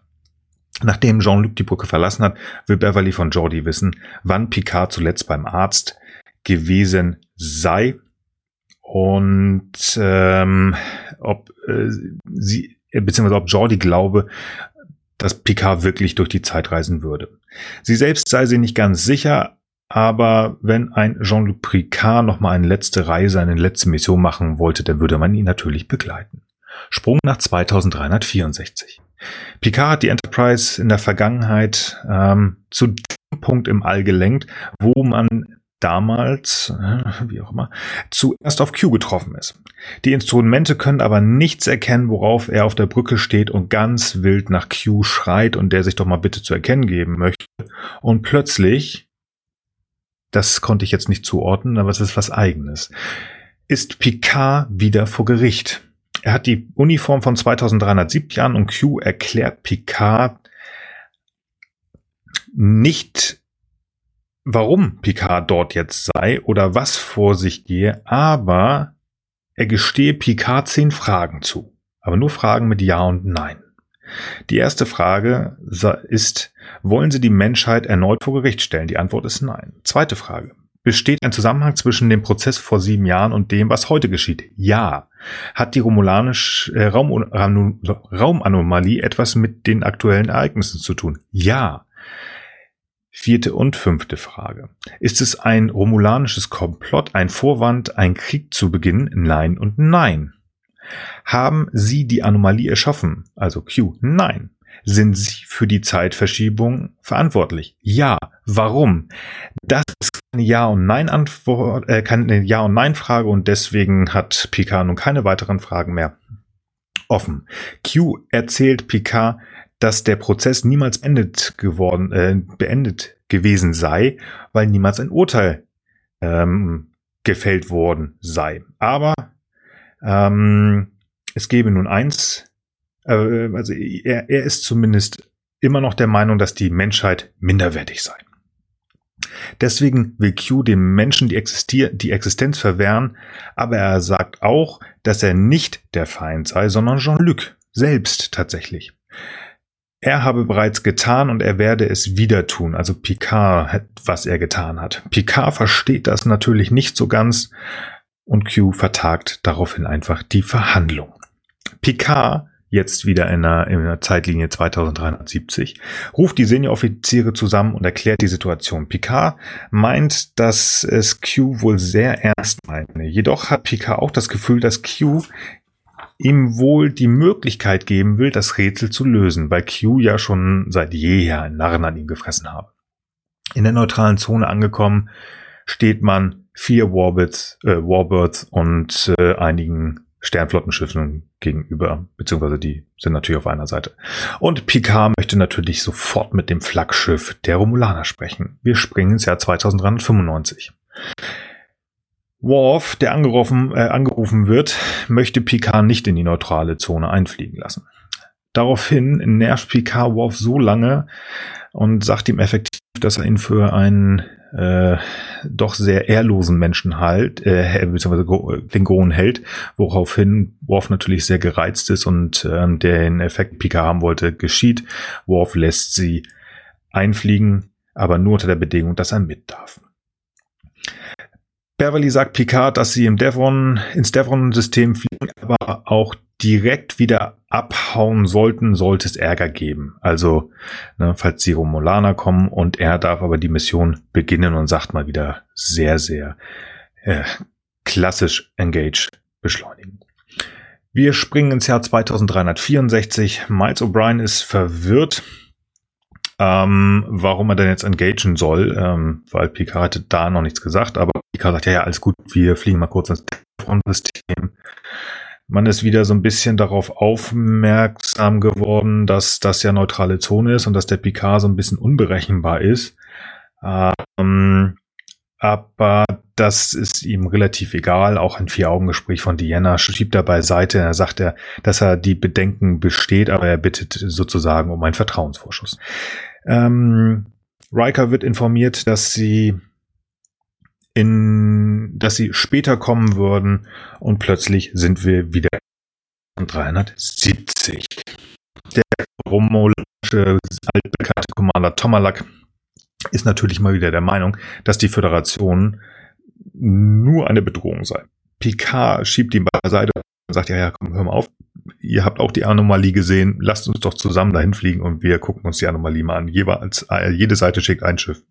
Nachdem Jean-Luc die Brücke verlassen hat, will Beverly von Jordi wissen, wann Picard zuletzt beim Arzt gewesen sei und ähm, ob äh, sie beziehungsweise ob Jordi glaube, dass Picard wirklich durch die Zeit reisen würde. Sie selbst sei sie nicht ganz sicher, aber wenn ein Jean-Luc Picard noch mal eine letzte Reise, eine letzte Mission machen wollte, dann würde man ihn natürlich begleiten. Sprung nach 2364. Picard hat die Enterprise in der Vergangenheit ähm, zu dem Punkt im All gelenkt, wo man damals, äh, wie auch immer, zuerst auf Q getroffen ist. Die Instrumente können aber nichts erkennen, worauf er auf der Brücke steht und ganz wild nach Q schreit und der sich doch mal bitte zu erkennen geben möchte. Und plötzlich, das konnte ich jetzt nicht zuordnen, aber es ist was eigenes, ist Picard wieder vor Gericht. Er hat die Uniform von 2370 an und Q erklärt Picard nicht warum Picard dort jetzt sei oder was vor sich gehe, aber er gestehe Picard zehn Fragen zu. Aber nur Fragen mit Ja und Nein. Die erste Frage ist, wollen Sie die Menschheit erneut vor Gericht stellen? Die Antwort ist Nein. Zweite Frage. Besteht ein Zusammenhang zwischen dem Prozess vor sieben Jahren und dem, was heute geschieht? Ja. Hat die romulanische äh, Raum, Raumanomalie etwas mit den aktuellen Ereignissen zu tun? Ja. Vierte und fünfte Frage. Ist es ein romulanisches Komplott, ein Vorwand, einen Krieg zu beginnen? Nein und nein. Haben Sie die Anomalie erschaffen? Also Q. Nein. Sind Sie für die Zeitverschiebung verantwortlich? Ja. Warum? Das ist eine Ja- und Nein-Antwort, äh, keine Ja- und Nein-Frage und deswegen hat Picard nun keine weiteren Fragen mehr offen. Q erzählt Picard, dass der Prozess niemals beendet geworden, äh, beendet gewesen sei, weil niemals ein Urteil ähm, gefällt worden sei. Aber ähm, es gebe nun eins, äh, also er, er ist zumindest immer noch der Meinung, dass die Menschheit minderwertig sei. Deswegen will Q dem Menschen die, Existier die Existenz verwehren, aber er sagt auch, dass er nicht der Feind sei, sondern Jean-Luc selbst tatsächlich. Er habe bereits getan und er werde es wieder tun. Also Picard, was er getan hat. Picard versteht das natürlich nicht so ganz und Q vertagt daraufhin einfach die Verhandlung. Picard, jetzt wieder in der, in der Zeitlinie 2370, ruft die Senioroffiziere zusammen und erklärt die Situation. Picard meint, dass es Q wohl sehr ernst meine. Jedoch hat Picard auch das Gefühl, dass Q ihm wohl die Möglichkeit geben will, das Rätsel zu lösen, weil Q ja schon seit jeher einen Narren an ihm gefressen habe. In der neutralen Zone angekommen, steht man vier Warbirds, äh, Warbirds und äh, einigen Sternflottenschiffen gegenüber, beziehungsweise die sind natürlich auf einer Seite. Und Picard möchte natürlich sofort mit dem Flaggschiff der Romulaner sprechen. Wir springen ins Jahr 2395. Worf, der angerufen, äh, angerufen wird, möchte Picard nicht in die neutrale Zone einfliegen lassen. Daraufhin nervt Picard Worf so lange und sagt ihm effektiv, dass er ihn für einen äh, doch sehr ehrlosen Menschen halt, äh, beziehungsweise Klingonen hält, woraufhin Worf natürlich sehr gereizt ist und äh, den Effekt Pika haben wollte, geschieht. Worf lässt sie einfliegen, aber nur unter der Bedingung, dass er mit darf. Beverly sagt Picard, dass sie im Devon, ins Devon-System fliegen, aber auch direkt wieder abhauen sollten, sollte es Ärger geben. Also, ne, falls die Romulaner kommen und er darf aber die Mission beginnen und sagt mal wieder sehr, sehr äh, klassisch engage beschleunigen. Wir springen ins Jahr 2364. Miles O'Brien ist verwirrt, ähm, warum er denn jetzt engagen soll, ähm, weil Picard hatte da noch nichts gesagt, aber Picard sagt, ja, ja, alles gut, wir fliegen mal kurz ins Front-System man ist wieder so ein bisschen darauf aufmerksam geworden, dass das ja neutrale Zone ist und dass der Picard so ein bisschen unberechenbar ist. Ähm, aber das ist ihm relativ egal. Auch ein Vier-Augen-Gespräch von Diana schiebt er beiseite. Er sagt er, dass er die Bedenken besteht, aber er bittet sozusagen um einen Vertrauensvorschuss. Ähm, Riker wird informiert, dass sie in, dass sie später kommen würden und plötzlich sind wir wieder 370. Der romulanische altbekannte Commander Tomalak ist natürlich mal wieder der Meinung, dass die Föderation nur eine Bedrohung sei. Picard schiebt ihn beiseite und sagt, ja, ja, komm, hör mal auf. Ihr habt auch die Anomalie gesehen. Lasst uns doch zusammen dahin fliegen und wir gucken uns die Anomalie mal an. Jeweils, äh, jede Seite schickt ein Schiff.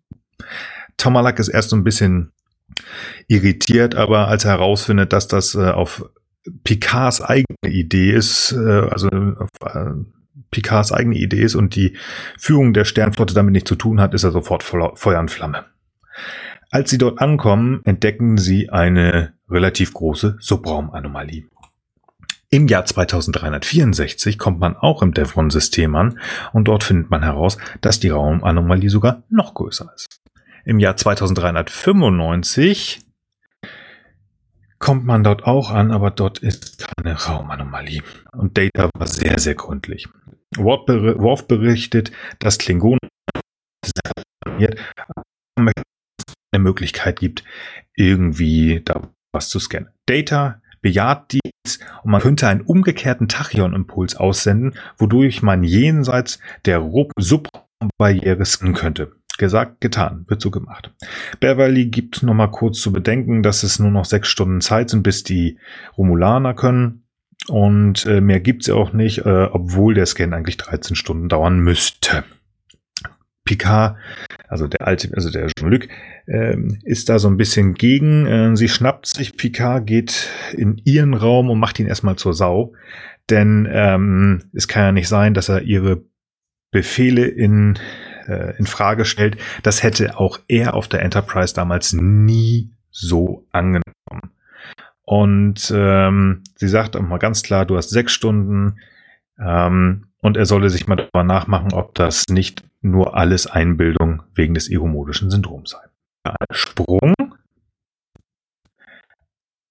Tomalak ist erst so ein bisschen irritiert, aber als er herausfindet, dass das äh, auf Picards eigene Idee ist, äh, also auf äh, Picards eigene Idee ist und die Führung der Sternflotte damit nichts zu tun hat, ist er sofort Feuer und Flamme. Als sie dort ankommen, entdecken sie eine relativ große Subraumanomalie. Im Jahr 2364 kommt man auch im Devon-System an und dort findet man heraus, dass die Raumanomalie sogar noch größer ist. Im Jahr 2395 kommt man dort auch an, aber dort ist keine Raumanomalie. Und Data war sehr, sehr gründlich. Worf berichtet, dass Klingonen eine Möglichkeit gibt, irgendwie da was zu scannen. Data bejaht dies und man könnte einen umgekehrten Tachyon-Impuls aussenden, wodurch man jenseits der Subbarriere scannen könnte. Gesagt, getan, wird so gemacht. Beverly gibt nochmal kurz zu bedenken, dass es nur noch sechs Stunden Zeit sind, bis die Romulaner können. Und äh, mehr gibt's ja auch nicht, äh, obwohl der Scan eigentlich 13 Stunden dauern müsste. Picard, also der alte, also der Jean-Luc, äh, ist da so ein bisschen gegen. Äh, sie schnappt sich Picard, geht in ihren Raum und macht ihn erstmal zur Sau. Denn ähm, es kann ja nicht sein, dass er ihre Befehle in äh, in Frage stellt, das hätte auch er auf der Enterprise damals nie so angenommen. Und ähm, sie sagt auch mal ganz klar, du hast sechs Stunden ähm, und er solle sich mal darüber nachmachen, ob das nicht nur alles Einbildung wegen des iromodischen Syndroms sei. Ein Sprung.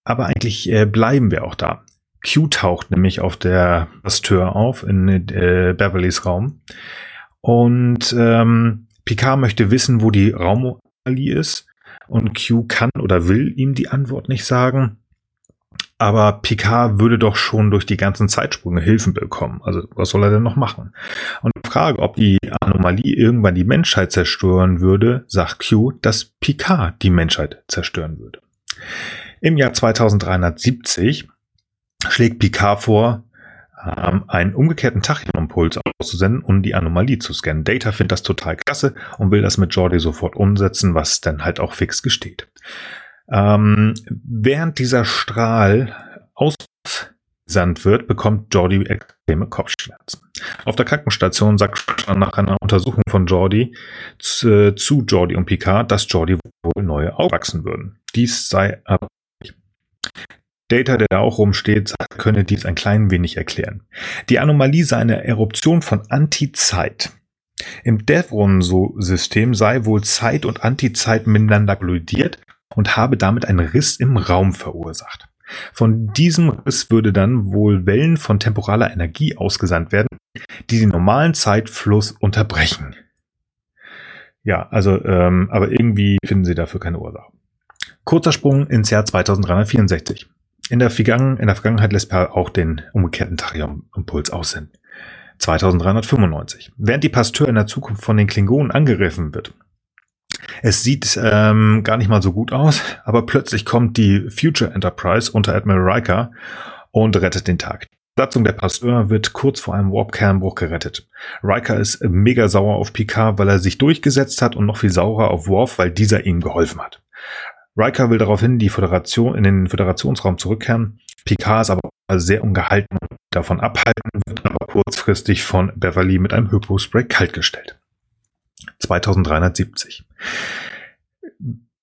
Aber eigentlich äh, bleiben wir auch da. Q taucht nämlich auf der Basteur auf in äh, Beverlys Raum. Und ähm, Picard möchte wissen, wo die Raumomalie ist. Und Q kann oder will ihm die Antwort nicht sagen. Aber Picard würde doch schon durch die ganzen Zeitsprünge Hilfen bekommen. Also was soll er denn noch machen? Und die Frage, ob die Anomalie irgendwann die Menschheit zerstören würde, sagt Q, dass Picard die Menschheit zerstören würde. Im Jahr 2370 schlägt Picard vor, ähm, einen umgekehrten Tachyon-Impuls auszusenden, um die Anomalie zu scannen. Data findet das total klasse und will das mit Jordi sofort umsetzen, was dann halt auch fix gesteht. Ähm, während dieser Strahl aus gesandt wird, bekommt Jordi extreme Kopfschmerzen. Auf der Krankenstation sagt nach einer Untersuchung von Jordi zu, zu Jordi und Picard, dass Jordi wohl neue Augen wachsen würden. Dies sei aber Data, der da auch rumsteht, könne dies ein klein wenig erklären. Die Anomalie sei eine Eruption von Antizeit. Im Devron-System sei wohl Zeit und Antizeit miteinander kollidiert und habe damit einen Riss im Raum verursacht. Von diesem Riss würde dann wohl Wellen von temporaler Energie ausgesandt werden, die den normalen Zeitfluss unterbrechen. Ja, also, ähm, aber irgendwie finden sie dafür keine Ursache. Kurzer Sprung ins Jahr 2364. In der, Vergangen in der Vergangenheit lässt Per auch den umgekehrten Tachyon-Impuls aussenden. 2395. Während die Pasteur in der Zukunft von den Klingonen angegriffen wird, es sieht ähm, gar nicht mal so gut aus, aber plötzlich kommt die Future Enterprise unter Admiral Riker und rettet den Tag. Die Satzung der Pasteur wird kurz vor einem Warp-Kernbruch gerettet. Riker ist mega sauer auf Picard, weil er sich durchgesetzt hat und noch viel saurer auf Worf, weil dieser ihm geholfen hat. Riker will daraufhin die Föderation in den Föderationsraum zurückkehren. Picard ist aber sehr ungehalten und davon abhalten, wird aber kurzfristig von Beverly mit einem Hypospray kaltgestellt. 2370.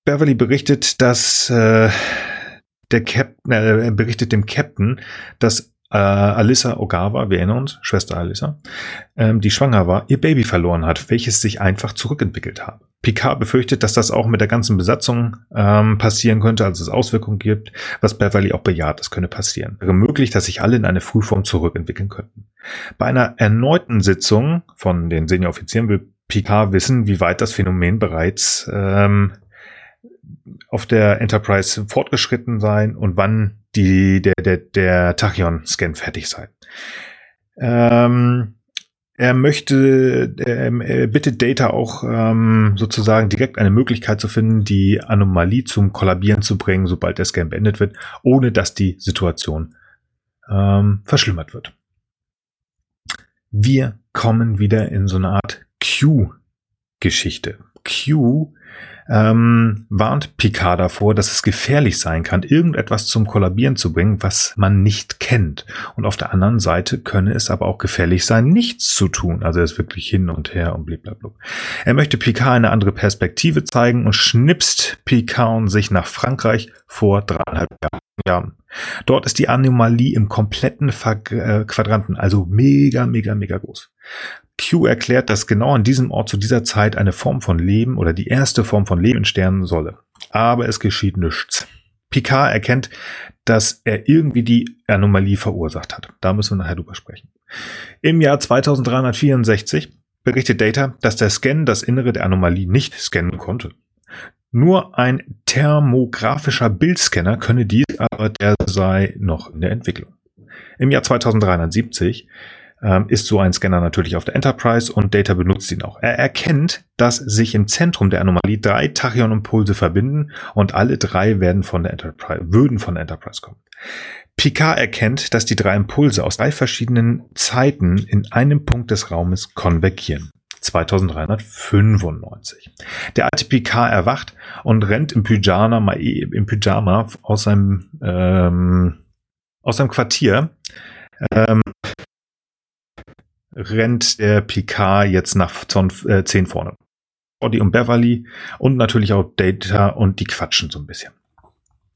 Beverly berichtet, dass äh, der Captain äh, berichtet dem Captain, dass äh, Alyssa Ogawa, wir erinnern uns, Schwester Alyssa, ähm, die schwanger war, ihr Baby verloren hat, welches sich einfach zurückentwickelt habe. Picard befürchtet, dass das auch mit der ganzen Besatzung ähm, passieren könnte, also es Auswirkungen gibt, was Beverly auch bejaht, das könne passieren. Wäre möglich, dass sich alle in eine Frühform zurückentwickeln könnten. Bei einer erneuten Sitzung von den Senioroffizieren will Picard wissen, wie weit das Phänomen bereits ähm, auf der Enterprise fortgeschritten sein und wann die, der, der, der Tachyon-Scan fertig sei. Ähm, er möchte, er bittet Data auch ähm, sozusagen direkt eine Möglichkeit zu finden, die Anomalie zum Kollabieren zu bringen, sobald der Scan beendet wird, ohne dass die Situation ähm, verschlimmert wird. Wir kommen wieder in so eine Art Q-Geschichte. Q ähm, warnt Picard davor, dass es gefährlich sein kann, irgendetwas zum Kollabieren zu bringen, was man nicht kennt. Und auf der anderen Seite könne es aber auch gefährlich sein, nichts zu tun. Also er ist wirklich hin und her und blablabla. Er möchte Picard eine andere Perspektive zeigen und schnipst Picard und sich nach Frankreich vor dreieinhalb Jahren. Dort ist die Anomalie im kompletten äh, Quadranten, also mega, mega, mega groß. Q erklärt, dass genau an diesem Ort zu dieser Zeit eine Form von Leben oder die erste Form von Leben entstehen solle. Aber es geschieht nichts. Picard erkennt, dass er irgendwie die Anomalie verursacht hat. Da müssen wir nachher drüber sprechen. Im Jahr 2364 berichtet Data, dass der Scan das Innere der Anomalie nicht scannen konnte. Nur ein thermografischer Bildscanner könne dies, aber der sei noch in der Entwicklung. Im Jahr 2370 ähm, ist so ein Scanner natürlich auf der Enterprise und Data benutzt ihn auch. Er erkennt, dass sich im Zentrum der Anomalie drei Tachyon-Impulse verbinden und alle drei werden von der Enterprise, würden von der Enterprise kommen. Picard erkennt, dass die drei Impulse aus drei verschiedenen Zeiten in einem Punkt des Raumes konvergieren. 2395. Der alte Picard erwacht und rennt im Pyjama, im Pyjama aus seinem, ähm, aus seinem Quartier. Ähm, rennt der Picard jetzt nach äh, 10 vorne. Body und Beverly und natürlich auch Data und die quatschen so ein bisschen.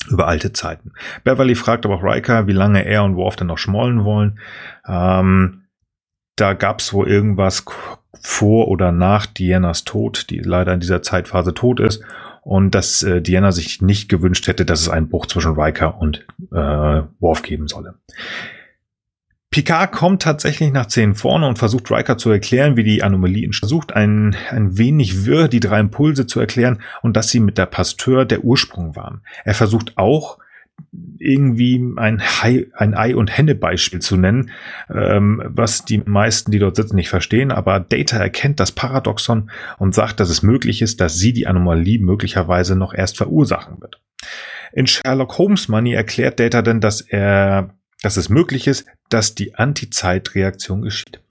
Über alte Zeiten. Beverly fragt aber auch Riker, wie lange er und Worf denn noch schmollen wollen. Ähm, da gab's wohl irgendwas vor oder nach Dianas Tod, die leider in dieser Zeitphase tot ist. Und dass äh, Diana sich nicht gewünscht hätte, dass es einen Bruch zwischen Riker und äh, Worf geben solle. Picard kommt tatsächlich nach 10 vorne und versucht Riker zu erklären, wie die Anomalie. Versucht ein, ein wenig wirr die drei Impulse zu erklären und dass sie mit der Pasteur der Ursprung waren. Er versucht auch irgendwie ein, Hai, ein Ei- und Henne-Beispiel zu nennen, ähm, was die meisten, die dort sitzen, nicht verstehen. Aber Data erkennt das Paradoxon und sagt, dass es möglich ist, dass sie die Anomalie möglicherweise noch erst verursachen wird. In Sherlock Holmes Money erklärt Data dann, dass er dass es möglich ist, dass die Anti-Zeit-Reaktion geschieht.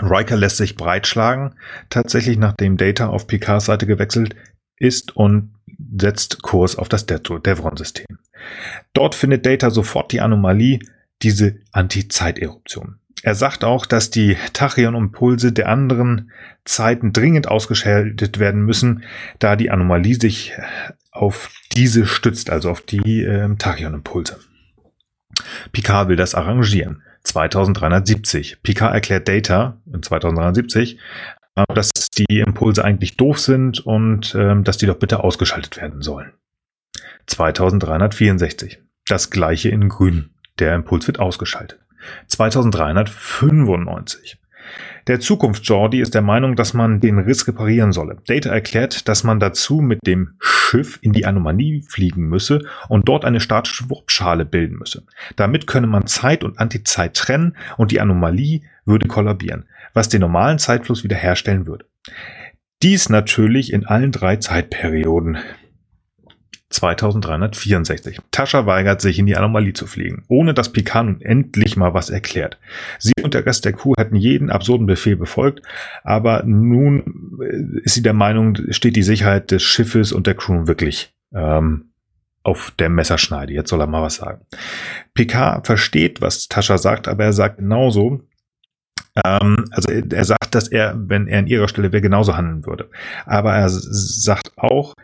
Riker lässt sich breitschlagen, tatsächlich nachdem Data auf Picards Seite gewechselt ist und setzt Kurs auf das Devron-System. Dort findet Data sofort die Anomalie, diese Anti-Zeiteruption. Er sagt auch, dass die Tachyon-Impulse der anderen Zeiten dringend ausgeschaltet werden müssen, da die Anomalie sich auf diese stützt, also auf die äh, Tachyon-Impulse. Picard will das arrangieren. 2370. Picard erklärt Data in 2370, äh, dass die Impulse eigentlich doof sind und äh, dass die doch bitte ausgeschaltet werden sollen. 2364. Das gleiche in grün. Der Impuls wird ausgeschaltet. 2395. Der Zukunfts-Jordi ist der Meinung, dass man den Riss reparieren solle. Data erklärt, dass man dazu mit dem Schiff in die Anomalie fliegen müsse und dort eine statische Warpschale bilden müsse. Damit könne man Zeit und Antizeit trennen und die Anomalie würde kollabieren, was den normalen Zeitfluss wiederherstellen würde. Dies natürlich in allen drei Zeitperioden. 2364. Tascha weigert sich, in die Anomalie zu fliegen, ohne dass Picard nun endlich mal was erklärt. Sie und der Rest der Crew hatten jeden absurden Befehl befolgt, aber nun äh, ist sie der Meinung, steht die Sicherheit des Schiffes und der Crew wirklich ähm, auf der Messerschneide. Jetzt soll er mal was sagen. Picard versteht, was Tascha sagt, aber er sagt genauso, ähm, also er sagt, dass er, wenn er an ihrer Stelle wäre, genauso handeln würde. Aber er sagt auch,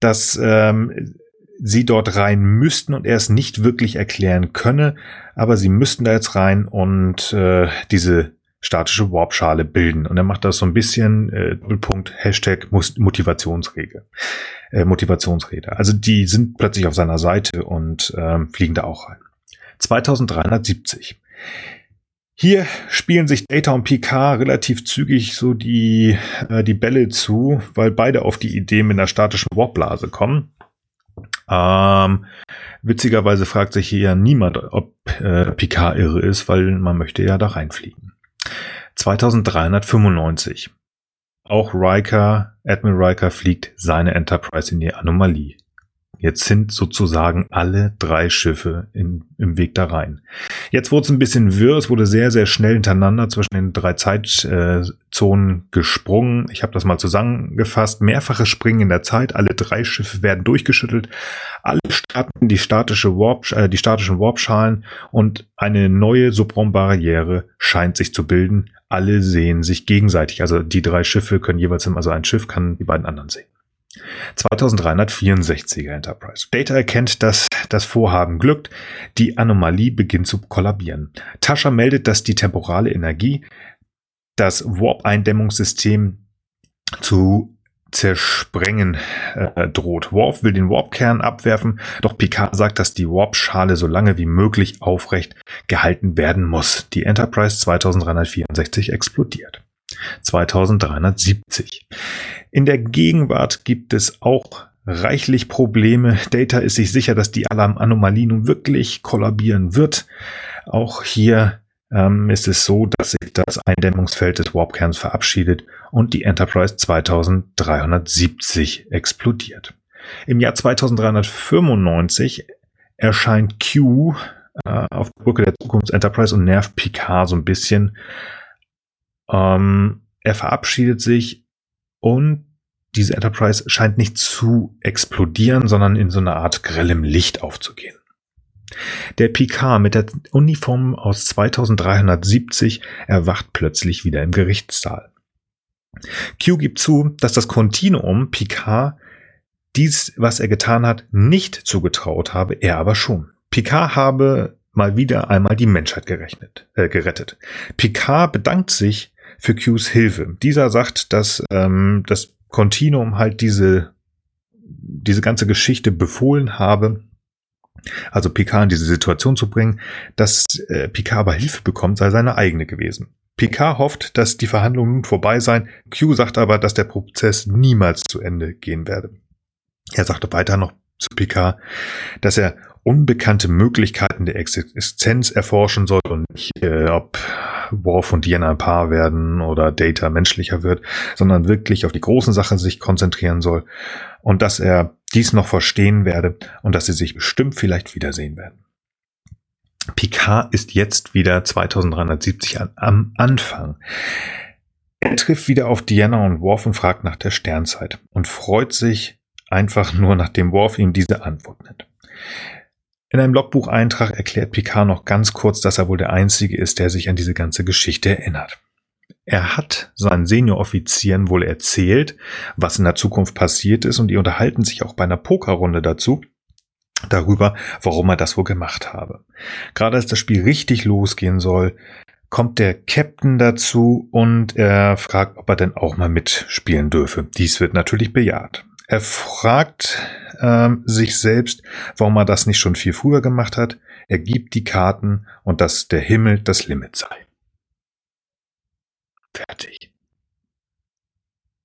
dass ähm, sie dort rein müssten und er es nicht wirklich erklären könne, aber sie müssten da jetzt rein und äh, diese statische Warp-Schale bilden. Und er macht das so ein bisschen, äh, Doppelpunkt, Hashtag Motivationsrede. Äh, Motivationsrede. Also die sind plötzlich auf seiner Seite und äh, fliegen da auch rein. 2370. Hier spielen sich Data und Picard relativ zügig so die, äh, die Bälle zu, weil beide auf die Idee mit einer statischen Warpblase kommen. Ähm, witzigerweise fragt sich hier ja niemand, ob äh, Picard irre ist, weil man möchte ja da reinfliegen. 2395. Auch Riker, Admiral Riker fliegt seine Enterprise in die Anomalie. Jetzt sind sozusagen alle drei Schiffe in, im Weg da rein. Jetzt wurde es ein bisschen wirr, es wurde sehr, sehr schnell hintereinander zwischen den drei Zeitzonen gesprungen. Ich habe das mal zusammengefasst. Mehrfaches Springen in der Zeit, alle drei Schiffe werden durchgeschüttelt, alle starten die statische Warp, äh, die statischen Warpschalen und eine neue Subraumbarriere scheint sich zu bilden. Alle sehen sich gegenseitig. Also die drei Schiffe können jeweils, also ein Schiff kann die beiden anderen sehen. 2364er Enterprise. Data erkennt, dass das Vorhaben glückt. Die Anomalie beginnt zu kollabieren. Tascha meldet, dass die temporale Energie das Warp-Eindämmungssystem zu zersprengen äh, droht. Worf will den Warp-Kern abwerfen, doch Picard sagt, dass die Warp-Schale so lange wie möglich aufrecht gehalten werden muss. Die Enterprise 2364 explodiert. 2370. In der Gegenwart gibt es auch reichlich Probleme. Data ist sich sicher, dass die Alarmanomalie nun wirklich kollabieren wird. Auch hier ähm, ist es so, dass sich das Eindämmungsfeld des Warpkerns verabschiedet und die Enterprise 2370 explodiert. Im Jahr 2395 erscheint Q äh, auf der Brücke der Zukunft Enterprise und nervt Picard so ein bisschen ähm, er verabschiedet sich und diese Enterprise scheint nicht zu explodieren, sondern in so einer Art grellem Licht aufzugehen. Der Picard mit der Uniform aus 2370 erwacht plötzlich wieder im Gerichtssaal. Q gibt zu, dass das Kontinuum Picard dies, was er getan hat, nicht zugetraut habe, er aber schon. Picard habe mal wieder einmal die Menschheit gerechnet, äh, gerettet. Picard bedankt sich für Qs Hilfe. Dieser sagt, dass ähm, das Continuum halt diese, diese ganze Geschichte befohlen habe, also Picard in diese Situation zu bringen, dass äh, Picard aber Hilfe bekommt, sei seine eigene gewesen. Picard hofft, dass die Verhandlungen nun vorbei seien. Q sagt aber, dass der Prozess niemals zu Ende gehen werde. Er sagte weiter noch zu Picard, dass er unbekannte Möglichkeiten der Existenz erforschen soll und nicht, äh, ob Worf und Diana ein Paar werden oder Data menschlicher wird, sondern wirklich auf die großen Sachen sich konzentrieren soll und dass er dies noch verstehen werde und dass sie sich bestimmt vielleicht wiedersehen werden. Picard ist jetzt wieder 2370 an, am Anfang. Er trifft wieder auf Diana und Worf und fragt nach der Sternzeit und freut sich einfach nur, nachdem Worf ihm diese Antwort nennt. In einem Logbucheintrag erklärt Picard noch ganz kurz, dass er wohl der Einzige ist, der sich an diese ganze Geschichte erinnert. Er hat seinen Senioroffizieren wohl erzählt, was in der Zukunft passiert ist und die unterhalten sich auch bei einer Pokerrunde dazu darüber, warum er das wohl gemacht habe. Gerade als das Spiel richtig losgehen soll, kommt der Captain dazu und er fragt, ob er denn auch mal mitspielen dürfe. Dies wird natürlich bejaht. Er fragt ähm, sich selbst, warum er das nicht schon viel früher gemacht hat. Er gibt die Karten und dass der Himmel das Limit sei. Fertig.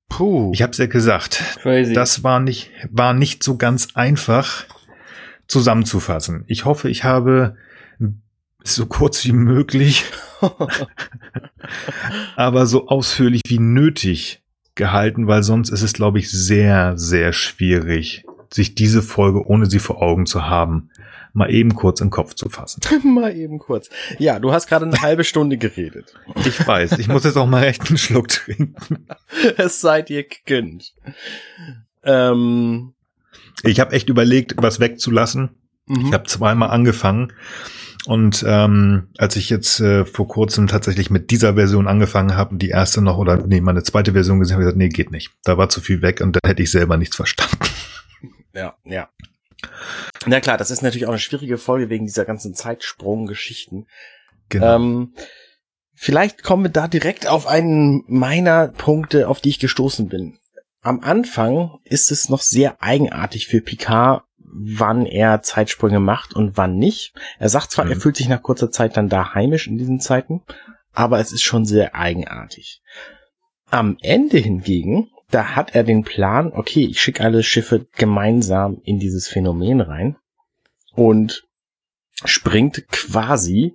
Puh. Ich hab's ja gesagt. Crazy. Das war nicht, war nicht so ganz einfach zusammenzufassen. Ich hoffe, ich habe so kurz wie möglich, aber so ausführlich wie nötig gehalten, weil sonst ist es, glaube ich, sehr, sehr schwierig, sich diese Folge, ohne sie vor Augen zu haben, mal eben kurz im Kopf zu fassen. mal eben kurz. Ja, du hast gerade eine halbe Stunde geredet. Ich weiß, ich muss jetzt auch mal recht einen Schluck trinken. es sei dir gegönnt. Ähm. Ich habe echt überlegt, was wegzulassen. Mhm. Ich habe zweimal angefangen und ähm, als ich jetzt äh, vor kurzem tatsächlich mit dieser Version angefangen habe, die erste noch oder nee, meine zweite Version gesehen habe, ich gesagt, nee, geht nicht. Da war zu viel weg und dann hätte ich selber nichts verstanden. Ja, ja. Na klar, das ist natürlich auch eine schwierige Folge wegen dieser ganzen Zeitsprung-Geschichten. Genau. Ähm, vielleicht kommen wir da direkt auf einen meiner Punkte, auf die ich gestoßen bin. Am Anfang ist es noch sehr eigenartig für Picard, wann er Zeitsprünge macht und wann nicht. Er sagt zwar, mhm. er fühlt sich nach kurzer Zeit dann da heimisch in diesen Zeiten, aber es ist schon sehr eigenartig. Am Ende hingegen, da hat er den Plan, okay, ich schicke alle Schiffe gemeinsam in dieses Phänomen rein und springt quasi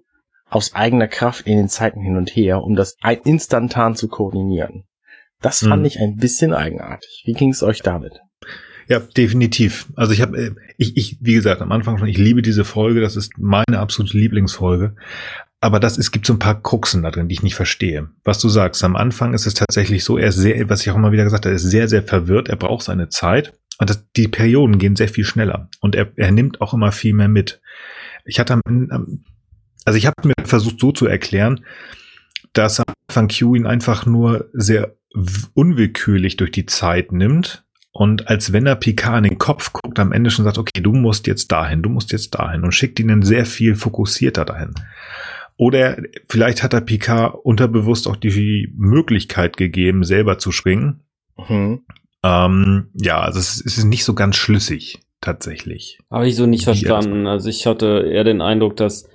aus eigener Kraft in den Zeiten hin und her, um das instantan zu koordinieren. Das fand mhm. ich ein bisschen eigenartig. Wie ging es euch damit? Ja, definitiv. Also ich habe, äh, ich, ich, wie gesagt, am Anfang schon, ich liebe diese Folge, das ist meine absolute Lieblingsfolge. Aber das, es gibt so ein paar Kruxen da drin, die ich nicht verstehe. Was du sagst, am Anfang ist es tatsächlich so, er ist sehr, was ich auch immer wieder gesagt habe, er ist sehr, sehr verwirrt, er braucht seine Zeit. Und das, die Perioden gehen sehr viel schneller. Und er, er nimmt auch immer viel mehr mit. Ich hatte, also ich habe mir versucht so zu erklären, dass am Anfang Q ihn einfach nur sehr unwillkürlich durch die Zeit nimmt und als wenn er Picard in den Kopf guckt, am Ende schon sagt, okay, du musst jetzt dahin, du musst jetzt dahin und schickt ihn dann sehr viel fokussierter dahin. Oder vielleicht hat er Picard unterbewusst auch die Möglichkeit gegeben, selber zu springen. Mhm. Ähm, ja, also es ist nicht so ganz schlüssig, tatsächlich. Habe ich so nicht verstanden. Also ich hatte eher den Eindruck, dass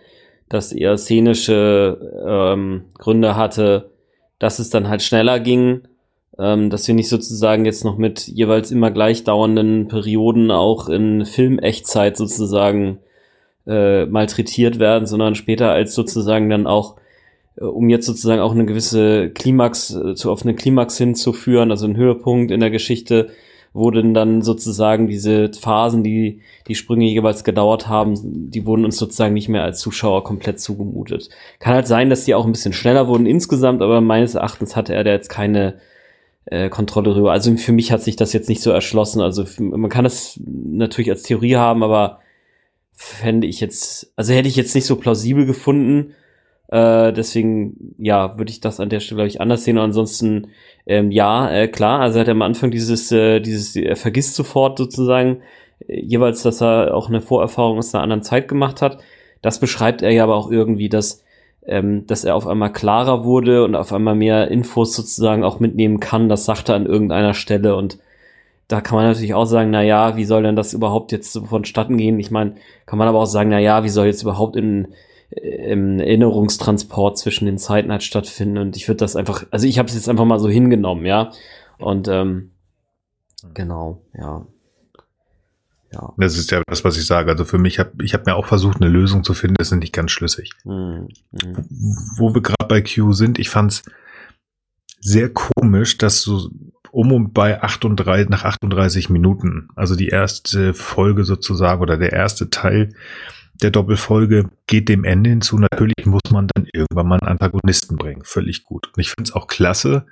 das eher szenische ähm, Gründe hatte, dass es dann halt schneller ging ähm, dass wir nicht sozusagen jetzt noch mit jeweils immer gleich dauernden Perioden auch in Filmechtzeit sozusagen äh, malträtiert werden, sondern später als sozusagen dann auch, äh, um jetzt sozusagen auch eine gewisse Klimax, äh, zu auf eine Klimax hinzuführen, also ein Höhepunkt in der Geschichte, wurden dann sozusagen diese Phasen, die die Sprünge jeweils gedauert haben, die wurden uns sozusagen nicht mehr als Zuschauer komplett zugemutet. Kann halt sein, dass die auch ein bisschen schneller wurden insgesamt, aber meines Erachtens hatte er da jetzt keine äh, Kontrolle darüber. Also für mich hat sich das jetzt nicht so erschlossen. Also man kann das natürlich als Theorie haben, aber fände ich jetzt, also hätte ich jetzt nicht so plausibel gefunden. Äh, deswegen, ja, würde ich das an der Stelle, glaube ich, anders sehen. Und ansonsten, ähm, ja, äh, klar, also hat er am Anfang dieses, äh, dieses, er vergisst sofort sozusagen äh, jeweils, dass er auch eine Vorerfahrung aus einer anderen Zeit gemacht hat. Das beschreibt er ja aber auch irgendwie, dass ähm, dass er auf einmal klarer wurde und auf einmal mehr Infos sozusagen auch mitnehmen kann. Das sagt er an irgendeiner Stelle und da kann man natürlich auch sagen, na ja, wie soll denn das überhaupt jetzt so vonstatten gehen? Ich meine, kann man aber auch sagen, na ja, wie soll jetzt überhaupt in, äh, im Erinnerungstransport zwischen den Zeiten halt stattfinden? Und ich würde das einfach, also ich habe es jetzt einfach mal so hingenommen, ja. Und ähm, genau, ja. Ja. Das ist ja das, was ich sage. Also für mich habe ich habe mir auch versucht, eine Lösung zu finden. Das ist nicht ganz schlüssig. Mhm. Wo wir gerade bei Q sind, ich fand's sehr komisch, dass so um und bei 38, nach 38 Minuten, also die erste Folge sozusagen oder der erste Teil der Doppelfolge geht dem Ende hinzu. Natürlich muss man dann irgendwann mal einen Antagonisten bringen. Völlig gut. Und ich finde es auch klasse,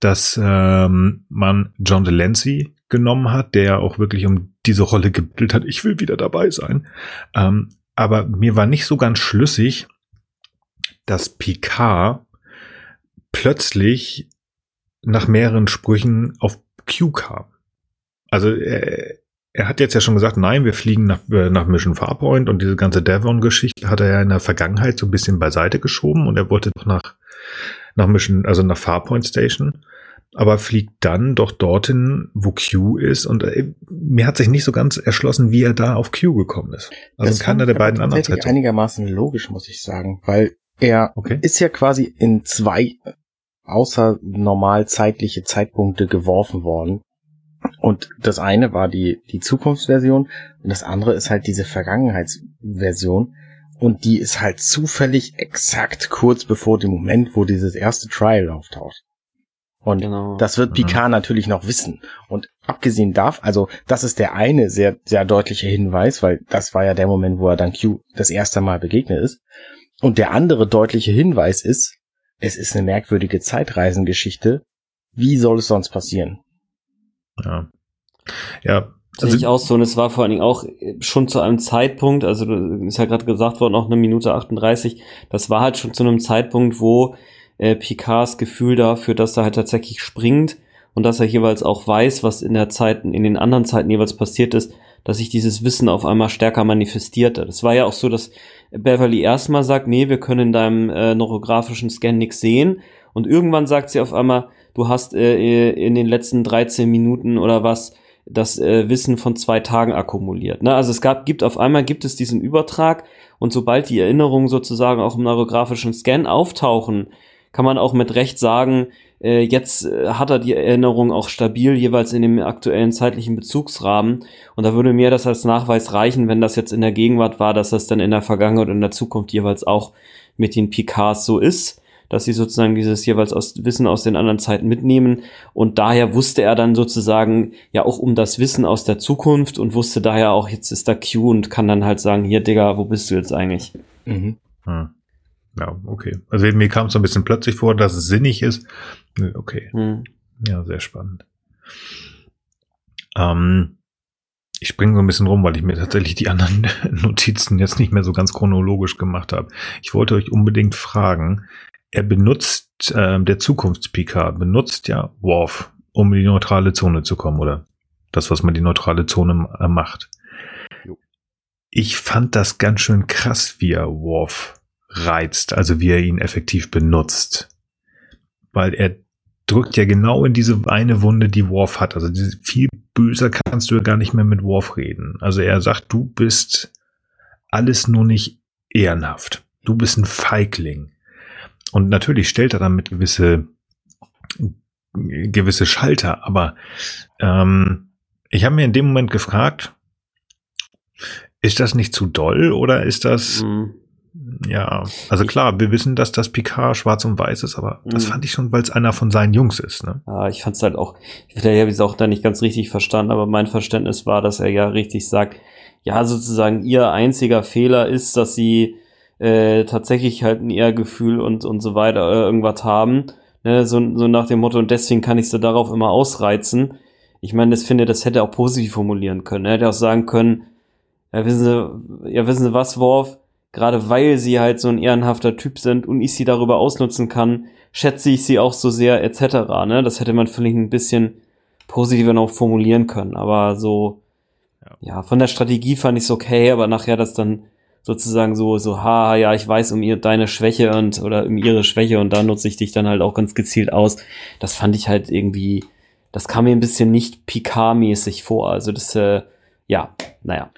dass ähm, man John Delancey genommen hat, der auch wirklich um diese Rolle gebildet hat. Ich will wieder dabei sein. Ähm, aber mir war nicht so ganz schlüssig, dass Picard plötzlich nach mehreren Sprüchen auf Q kam. Also er, er hat jetzt ja schon gesagt, nein, wir fliegen nach, äh, nach Mission Farpoint und diese ganze Devon-Geschichte hat er ja in der Vergangenheit so ein bisschen beiseite geschoben und er wollte doch nach, nach Mission, also nach Farpoint Station, aber fliegt dann doch dorthin, wo Q ist und äh, mir hat sich nicht so ganz erschlossen, wie er da auf Q gekommen ist. Also das keiner der beiden anderen Zeitungen. einigermaßen logisch, muss ich sagen, weil er okay. ist ja quasi in zwei außer normal zeitliche Zeitpunkte geworfen worden. Und das eine war die, die Zukunftsversion und das andere ist halt diese Vergangenheitsversion. Und die ist halt zufällig exakt kurz bevor dem Moment, wo dieses erste Trial auftaucht. Und genau. das wird Picard mhm. natürlich noch wissen. Und abgesehen darf, also das ist der eine sehr, sehr deutliche Hinweis, weil das war ja der Moment, wo er dann Q das erste Mal begegnet ist. Und der andere deutliche Hinweis ist, es ist eine merkwürdige Zeitreisengeschichte. Wie soll es sonst passieren? Ja. Ja. Also ich auch so, und es war vor allen Dingen auch schon zu einem Zeitpunkt, also ist ja gerade gesagt worden, auch eine Minute 38, das war halt schon zu einem Zeitpunkt, wo äh, Picards Gefühl dafür, dass er halt tatsächlich springt und dass er jeweils auch weiß, was in der Zeit, in den anderen Zeiten jeweils passiert ist, dass sich dieses Wissen auf einmal stärker manifestierte. Das war ja auch so, dass Beverly erstmal sagt, nee, wir können in deinem äh, neurografischen Scan nichts sehen. Und irgendwann sagt sie auf einmal, du hast äh, in den letzten 13 Minuten oder was das äh, Wissen von zwei Tagen akkumuliert. Ne? Also es gab, gibt auf einmal gibt es diesen Übertrag und sobald die Erinnerungen sozusagen auch im neurografischen Scan auftauchen, kann man auch mit Recht sagen, äh, jetzt äh, hat er die Erinnerung auch stabil jeweils in dem aktuellen zeitlichen Bezugsrahmen. Und da würde mir das als Nachweis reichen, wenn das jetzt in der Gegenwart war, dass das dann in der Vergangenheit und in der Zukunft jeweils auch mit den Picards so ist dass sie sozusagen dieses jeweils aus Wissen aus den anderen Zeiten mitnehmen. Und daher wusste er dann sozusagen ja auch um das Wissen aus der Zukunft und wusste daher auch, jetzt ist da Q und kann dann halt sagen, hier, Digga, wo bist du jetzt eigentlich? Mhm. Hm. Ja, okay. Also mir kam es so ein bisschen plötzlich vor, dass es sinnig ist. Okay. Hm. Ja, sehr spannend. Ähm, ich springe so ein bisschen rum, weil ich mir tatsächlich die anderen Notizen jetzt nicht mehr so ganz chronologisch gemacht habe. Ich wollte euch unbedingt fragen, er benutzt, äh, der Zukunftspikar benutzt ja Worf, um in die neutrale Zone zu kommen, oder? Das, was man die neutrale Zone äh, macht. Ich fand das ganz schön krass, wie er Worf reizt, also wie er ihn effektiv benutzt. Weil er drückt ja genau in diese eine Wunde, die Worf hat. Also viel böser kannst du ja gar nicht mehr mit Worf reden. Also er sagt, du bist alles nur nicht ehrenhaft. Du bist ein Feigling. Und natürlich stellt er damit gewisse, gewisse Schalter, aber ähm, ich habe mir in dem Moment gefragt, ist das nicht zu doll oder ist das, mhm. Ja, also klar, wir wissen, dass das Picard schwarz und weiß ist, aber mhm. das fand ich schon, weil es einer von seinen Jungs ist. Ne? Ja, ich fand es halt auch, vielleicht habe ich es auch da nicht ganz richtig verstanden, aber mein Verständnis war, dass er ja richtig sagt, ja, sozusagen ihr einziger Fehler ist, dass sie äh, tatsächlich halt ein Ehrgefühl und, und so weiter äh, irgendwas haben. Ne? So, so nach dem Motto, und deswegen kann ich sie darauf immer ausreizen. Ich meine, das finde, das hätte er auch positiv formulieren können. Er hätte auch sagen können, ja, wissen Sie, ja, wissen Sie was, Worf? Gerade weil Sie halt so ein ehrenhafter Typ sind und ich Sie darüber ausnutzen kann, schätze ich Sie auch so sehr, etc. Ne? Das hätte man vielleicht ein bisschen positiver noch formulieren können. Aber so, ja, ja von der Strategie fand ich es okay, aber nachher das dann sozusagen so, so, ha, ja, ich weiß um ihr, deine Schwäche und, oder um ihre Schwäche und da nutze ich dich dann halt auch ganz gezielt aus. Das fand ich halt irgendwie, das kam mir ein bisschen nicht Picard-mäßig vor. Also das, äh, ja, naja.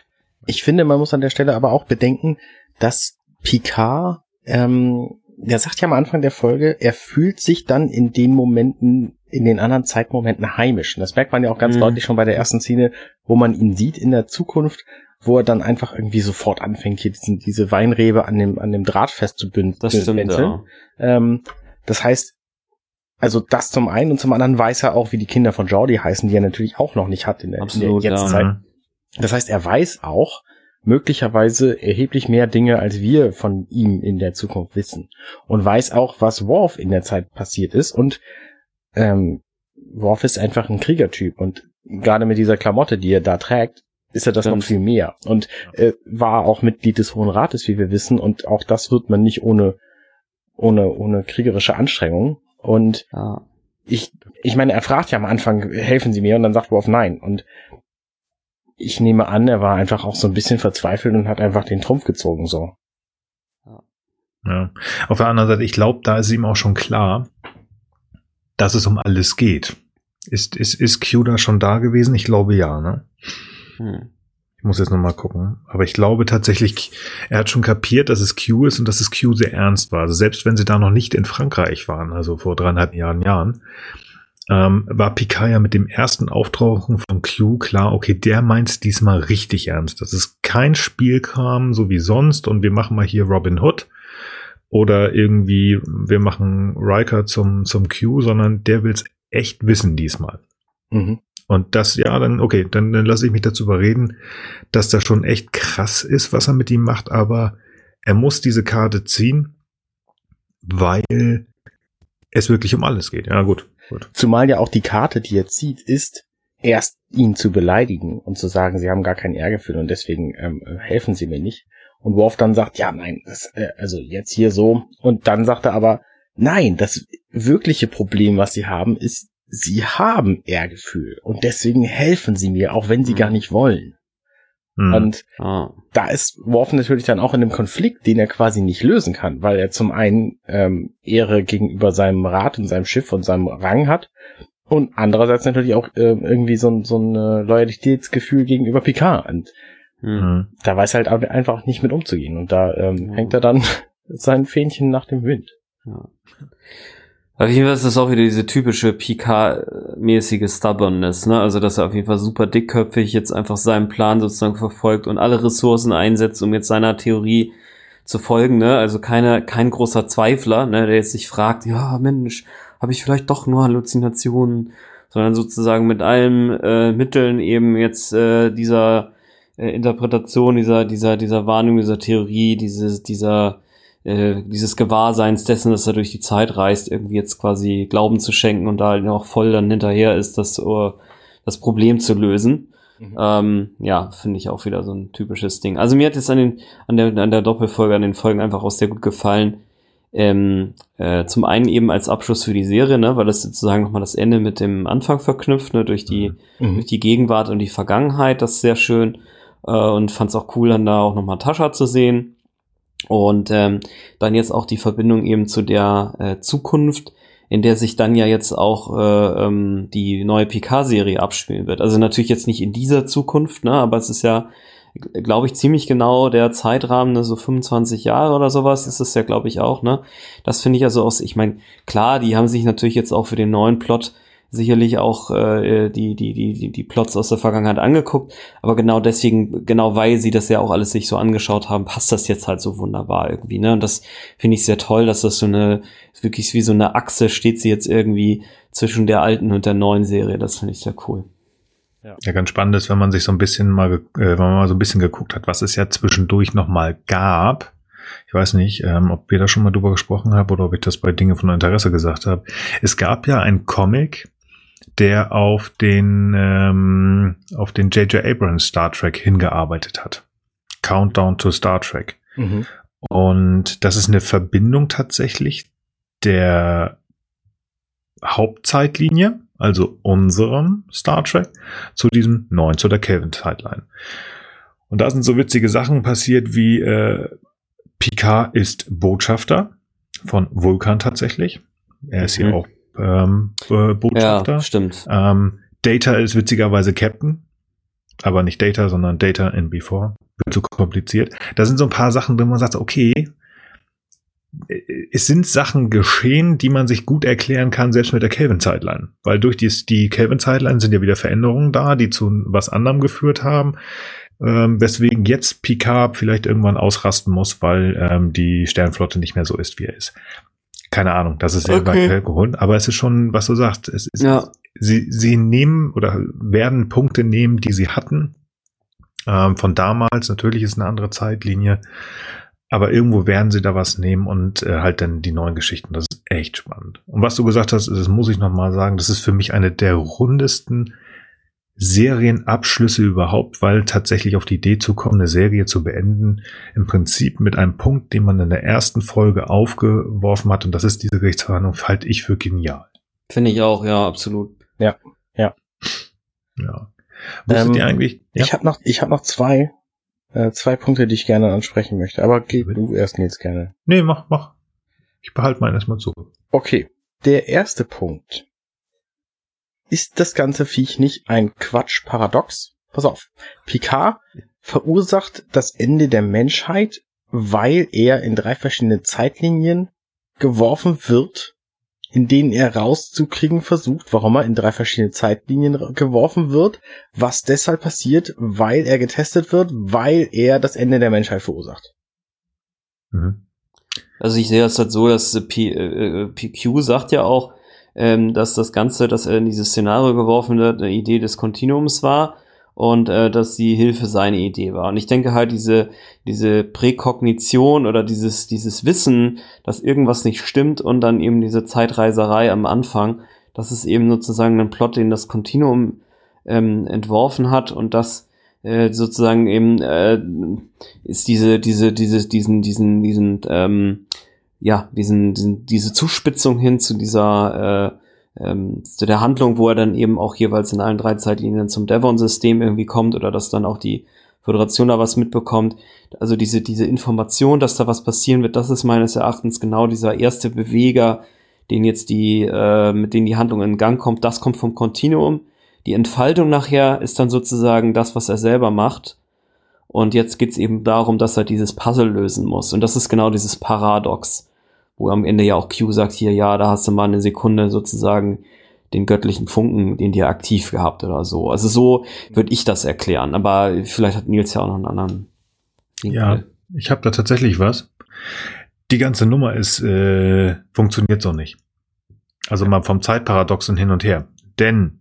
Ich finde, man muss an der Stelle aber auch bedenken, dass Picard, ähm, der sagt ja am Anfang der Folge, er fühlt sich dann in den Momenten, in den anderen Zeitmomenten heimisch. Und das merkt man ja auch ganz mhm. deutlich schon bei der ersten Szene, wo man ihn sieht in der Zukunft, wo er dann einfach irgendwie sofort anfängt, hier diesen, diese Weinrebe an dem, an dem Draht festzubündeln. Das stimmt, ja. ähm, das heißt, also das zum einen und zum anderen weiß er auch, wie die Kinder von Jordi heißen, die er natürlich auch noch nicht hat in der, Absolut, in der Jetztzeit. Ja. Das heißt, er weiß auch möglicherweise erheblich mehr Dinge, als wir von ihm in der Zukunft wissen. Und weiß auch, was Worf in der Zeit passiert ist. Und ähm, Worf ist einfach ein Kriegertyp und gerade mit dieser Klamotte, die er da trägt, ist er das noch viel mehr. Und äh, war auch Mitglied des Hohen Rates, wie wir wissen. Und auch das wird man nicht ohne, ohne, ohne kriegerische Anstrengung. Und Ja. ich, ich meine, er fragt ja am Anfang, helfen Sie mir? Und dann sagt Worf nein. Und ich nehme an, er war einfach auch so ein bisschen verzweifelt und hat einfach den Trumpf gezogen, so. Ja. Auf der anderen Seite, ich glaube, da ist ihm auch schon klar, dass es um alles geht. Ist, ist, ist Q da schon da gewesen? Ich glaube ja, ne? Hm. Ich muss jetzt nochmal gucken. Aber ich glaube tatsächlich, er hat schon kapiert, dass es Q ist und dass es Q sehr ernst war. Also selbst wenn sie da noch nicht in Frankreich waren, also vor dreieinhalb Jahren, Jahren, ähm, war Picard ja mit dem ersten Auftauchen von Q klar, okay, der meint's diesmal richtig ernst. Das ist kein Spielkram, so wie sonst und wir machen mal hier Robin Hood oder irgendwie, wir machen Riker zum, zum Q, sondern der will's echt wissen diesmal. Mhm. Und das, ja, dann, okay, dann, dann lasse ich mich dazu überreden, dass das schon echt krass ist, was er mit ihm macht, aber er muss diese Karte ziehen, weil es wirklich um alles geht. Ja, gut, gut. Zumal ja auch die Karte, die er zieht, ist, erst ihn zu beleidigen und zu sagen, sie haben gar kein Ehrgefühl und deswegen ähm, helfen sie mir nicht. Und Worf dann sagt, ja, nein, das, äh, also jetzt hier so. Und dann sagt er aber, nein, das wirkliche Problem, was sie haben, ist, sie haben Ehrgefühl und deswegen helfen sie mir, auch wenn sie Mhm. gar nicht wollen. Hm. Und Ah. da ist Worf natürlich dann auch in einem Konflikt, den er quasi nicht lösen kann, weil er zum einen ähm, Ehre gegenüber seinem Rat und seinem Schiff und seinem Rang hat und andererseits natürlich auch äh, irgendwie so ein, so ein äh, Loyalitätsgefühl gegenüber Picard. Und Hm. Hm. da weiß er halt einfach nicht mit umzugehen. Und da ähm, Mhm. hängt er dann sein Fähnchen nach dem Wind. Ja. Auf jeden Fall ist das auch wieder diese typische Picard-mäßige Stubbornness, ne? Also, dass er auf jeden Fall super dickköpfig jetzt einfach seinen Plan sozusagen verfolgt und alle Ressourcen einsetzt, um jetzt seiner Theorie zu folgen, ne? Also keine, kein großer Zweifler, ne? Der jetzt sich fragt, ja, Mensch, habe ich vielleicht doch nur Halluzinationen, sondern sozusagen mit allen äh, Mitteln eben jetzt äh, dieser äh, Interpretation, dieser, dieser, dieser Wahrnehmung, dieser Theorie, dieses, dieser äh, dieses Gewahrseins dessen, dass er durch die Zeit reist, irgendwie jetzt quasi Glauben zu schenken und da halt auch voll dann hinterher ist, das, uh, das Problem zu lösen. Mhm. Ähm, ja, finde ich auch wieder so ein typisches Ding. Also mir hat es an, den, an, der, an der Doppelfolge, an den Folgen einfach auch sehr gut gefallen. Ähm, äh, zum einen eben als Abschluss für die Serie, ne, weil das sozusagen nochmal das Ende mit dem Anfang verknüpft, ne, durch die, Mhm. durch die Gegenwart und die Vergangenheit, das ist sehr schön. Äh, und fand es auch cool, dann da auch nochmal Tascha zu sehen. Und ähm, dann jetzt auch die Verbindung eben zu der äh, Zukunft, in der sich dann ja jetzt auch äh, ähm, die neue PK-Serie abspielen wird. Also natürlich jetzt nicht in dieser Zukunft, ne, aber es ist ja, glaube ich, ziemlich genau der Zeitrahmen, ne, so 25 Jahre oder sowas ist es ja, glaube ich, auch, ne. Das finde ich also aus, ich meine, klar, die haben sich natürlich jetzt auch für den neuen Plot sicherlich auch äh, die, die, die, die, die Plots aus der Vergangenheit angeguckt, aber genau deswegen, genau weil sie das ja auch alles sich so angeschaut haben, passt das jetzt halt so wunderbar irgendwie, ne? Und das finde ich sehr toll, dass das so eine, wirklich wie so eine Achse steht sie jetzt irgendwie zwischen der alten und der neuen Serie. Das finde ich sehr cool. Ja, ganz spannend ist, wenn man sich so ein bisschen mal, äh, wenn man mal so ein bisschen geguckt hat, was es ja zwischendurch noch mal gab. Ich weiß nicht, ähm, ob wir da schon mal drüber gesprochen haben oder ob ich das bei Dinge von Interesse gesagt habe. Es gab ja einen Comic, der auf den ähm, auf den J.J. Abrams Star Trek hingearbeitet hat. Countdown to Star Trek. Mhm. Und das ist eine Verbindung tatsächlich der Hauptzeitlinie, also unserem Star Trek, zu diesem neuen, zu der Kelvin-Zeitline. Und da sind so witzige Sachen passiert wie äh, Picard ist Botschafter von Vulkan tatsächlich. Er ist hier Mhm. auch ähm, äh, Botschafter. Ja, stimmt. Ähm, Data ist witzigerweise Captain, aber nicht Data, sondern Data in Before. Wird zu kompliziert. Da sind so ein paar Sachen wo man sagt, okay, äh, es sind Sachen geschehen, die man sich gut erklären kann, selbst mit der Kelvin-Zeitline. Weil durch die, die Kelvin-Zeitline sind ja wieder Veränderungen da, die zu was anderem geführt haben. Ähm, weswegen jetzt Picard vielleicht irgendwann ausrasten muss, weil ähm, die Sternflotte nicht mehr so ist, wie er ist. Keine Ahnung, das ist sehr Okay. geholt, aber es ist schon, was du sagst, es ist, Ja. sie, sie nehmen oder werden Punkte nehmen, die sie hatten. Ähm, von damals, natürlich ist eine andere Zeitlinie, aber irgendwo werden sie da was nehmen und äh, halt dann die neuen Geschichten. Das ist echt spannend. Und was du gesagt hast, das muss ich nochmal sagen, das ist für mich eine der rundesten Serienabschlüsse überhaupt, weil tatsächlich auf die Idee zu kommen, eine Serie zu beenden, im Prinzip mit einem Punkt, den man in der ersten Folge aufgeworfen hat, und das ist diese Gerichtsverhandlung, halte ich für genial. Finde ich auch, ja, absolut. Ja, ja. Ja. Wusstet Ähm, ihr eigentlich? Ja. Ich habe noch, ich habe noch zwei, äh, zwei Punkte, die ich gerne ansprechen möchte. Aber geh Bitte. du erst jetzt gerne. Nee, mach, mach. Ich behalte meinen erstmal zu. Okay, der erste Punkt. Ist das ganze Viech nicht ein Quatsch-Paradox? Pass auf. Picard verursacht das Ende der Menschheit, weil er in drei verschiedene Zeitlinien geworfen wird, in denen er rauszukriegen versucht, warum er in drei verschiedene Zeitlinien geworfen wird, was deshalb passiert, weil er getestet wird, weil er das Ende der Menschheit verursacht. Mhm. Also ich sehe das halt so, dass äh, P, äh, äh, PQ sagt ja auch, ähm, dass das Ganze, dass er in dieses Szenario geworfen wird, eine Idee des Kontinuums war und äh, dass die Hilfe seine Idee war. Und ich denke halt, diese, diese Präkognition oder dieses, dieses Wissen, dass irgendwas nicht stimmt und dann eben diese Zeitreiserei am Anfang, das ist eben sozusagen ein Plot, den das Kontinuum ähm, entworfen hat und das äh, sozusagen eben äh, ist diese, diese, diese, diesen, diesen, diesen, ähm, ja, diesen, diesen, diese Zuspitzung hin zu dieser, äh, ähm, zu der Handlung, wo er dann eben auch jeweils in allen drei Zeitlinien zum Devon-System irgendwie kommt oder dass dann auch die Föderation da was mitbekommt. Also diese, diese Information, dass da was passieren wird, das ist meines Erachtens genau dieser erste Beweger, den jetzt die, äh, mit denen die Handlung in Gang kommt, das kommt vom Kontinuum. Die Entfaltung nachher ist dann sozusagen das, was er selber macht. Und jetzt geht's eben darum, dass er dieses Puzzle lösen muss. Und das ist genau dieses Paradox, wo am Ende ja auch Q sagt, hier, ja, da hast du mal eine Sekunde sozusagen den göttlichen Funken, den dir aktiv gehabt oder so. Also so würde ich das erklären. Aber vielleicht hat Nils ja auch noch einen anderen. Winkel. Ja, ich habe da tatsächlich was. Die ganze Nummer ist, äh, funktioniert so nicht. Also mal vom Zeitparadoxen hin und her. Denn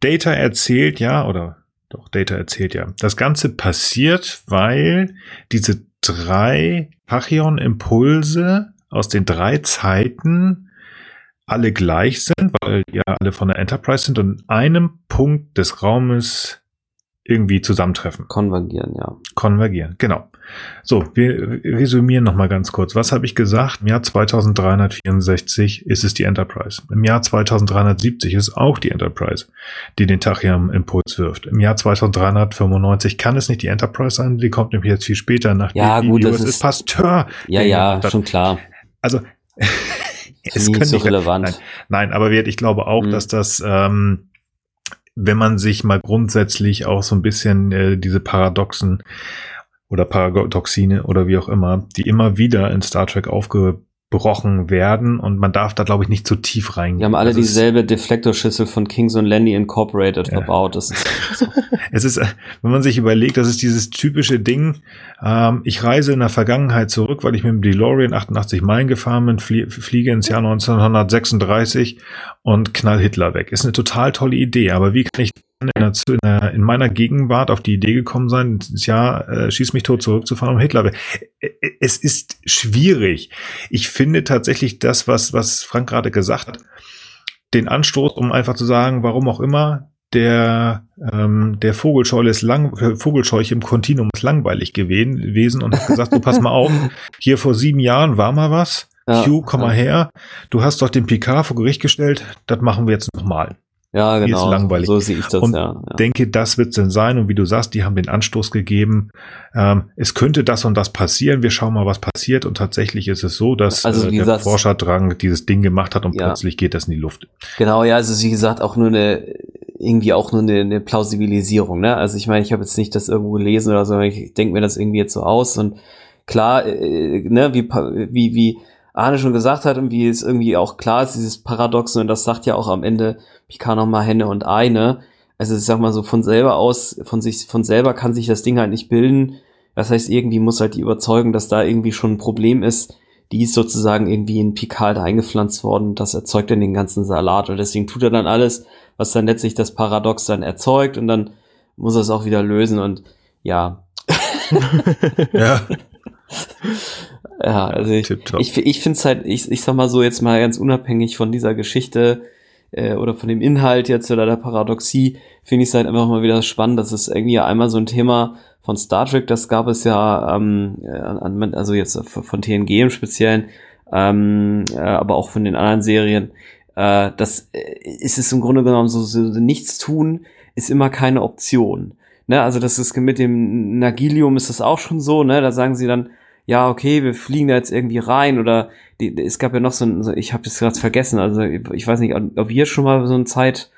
Data erzählt ja, oder doch, Data erzählt ja, das Ganze passiert, weil diese drei Pachyon-Impulse aus den drei Zeiten alle gleich sind, weil ja alle von der Enterprise sind und in einem Punkt des Raumes irgendwie zusammentreffen. Konvergieren, ja. Konvergieren, genau. So, wir resümieren nochmal ganz kurz. Was habe ich gesagt? Im Jahr 2364 ist es die Enterprise. Im Jahr 2370 ist es auch die Enterprise, die den Tachyon-Impuls wirft. Im Jahr 2395 kann es nicht die Enterprise sein, die kommt nämlich jetzt viel später nach Ja, die- gut, das USS ist- Pasteur. Ja, ja, schon klar. Also, es nie könnte so nicht- relevant. Nein, nein, aber ich glaube auch, Mhm. dass das, ähm, wenn man sich mal grundsätzlich auch so ein bisschen äh, diese Paradoxen oder Paradoxine oder wie auch immer, die immer wieder in Star Trek aufgebrochen werden und man darf da, glaube ich, nicht zu tief reingehen. Die haben alle ist- dieselbe Deflektorschüssel von Kings und Landy Incorporated Ja. verbaut. Das ist so. Es ist, wenn man sich überlegt, das ist dieses typische Ding, ähm, ich reise in der Vergangenheit zurück, weil ich mit dem DeLorean 88 Meilen gefahren bin, flie fliege ins Jahr 1936 und knall Hitler weg. Ist eine total tolle Idee, aber wie kann ich in, der, in, meiner Gegenwart auf die Idee gekommen sein, Jahr äh, schieß mich tot zurückzufahren, um Hitler Es ist schwierig. Ich finde tatsächlich das, was, was Frank gerade gesagt hat, den Anstoß, um einfach zu sagen, warum auch immer, der, ähm, der Vogelscheuche ist lang, äh, Vogelscheuche im Kontinuum ist langweilig gewesen, und hat gesagt, du pass mal auf, hier vor sieben Jahren war mal was, Ja, Q, komm mal ja. her, du hast doch den Picard vor Gericht gestellt, das machen wir jetzt nochmal. Ja, Mir ist genau. langweilig. So sehe ich das, Und ja. ja. Denke, das wird's denn sein und wie du sagst, die haben den Anstoß gegeben, ähm, es könnte das und das passieren, wir schauen mal, was passiert und tatsächlich ist es so, dass Also, äh, der gesagt- Forscherdrang dieses Ding gemacht hat und Ja. plötzlich geht das in die Luft. Genau, ja, also wie gesagt, auch nur eine, irgendwie auch nur eine, eine Plausibilisierung, ne? Also ich meine, ich habe jetzt nicht das irgendwo gelesen oder so, ich denke mir das irgendwie jetzt so aus und klar, äh, ne, wie, wie, wie Arne schon gesagt hat und wie es irgendwie auch klar ist, dieses Paradoxon, und das sagt ja auch am Ende Picard nochmal Henne und Eine. Also ich sag mal so von selber aus, von sich, von selber kann sich das Ding halt nicht bilden. Das heißt, irgendwie muss halt die Überzeugung, dass da irgendwie schon ein Problem ist, die ist sozusagen irgendwie in Picard eingepflanzt worden. Das erzeugt dann den ganzen Salat. Und deswegen tut er dann alles, was dann letztlich das Paradox dann erzeugt. Und dann muss er es auch wieder lösen. Und ja, Ja, ja, also ich, tipptopp. ich, ich finde es halt, ich, ich sag mal so jetzt mal ganz unabhängig von dieser Geschichte, äh, oder von dem Inhalt jetzt oder der Paradoxie, finde ich es halt einfach mal wieder spannend, dass es irgendwie einmal so ein Thema von Star Trek, das gab es ja, ähm, an, also jetzt von TNG im Speziellen, ähm, äh, aber auch von den anderen Serien, äh, das äh, ist es im Grunde genommen so, so nichts tun ist immer keine Option. Ne, also das ist mit dem Nagilium ist das auch schon so, ne? Da sagen sie dann, ja, okay, wir fliegen da jetzt irgendwie rein oder die, es gab ja noch so ein, ich habe das gerade vergessen, also ich weiß nicht, ob wir schon mal so ein Zeit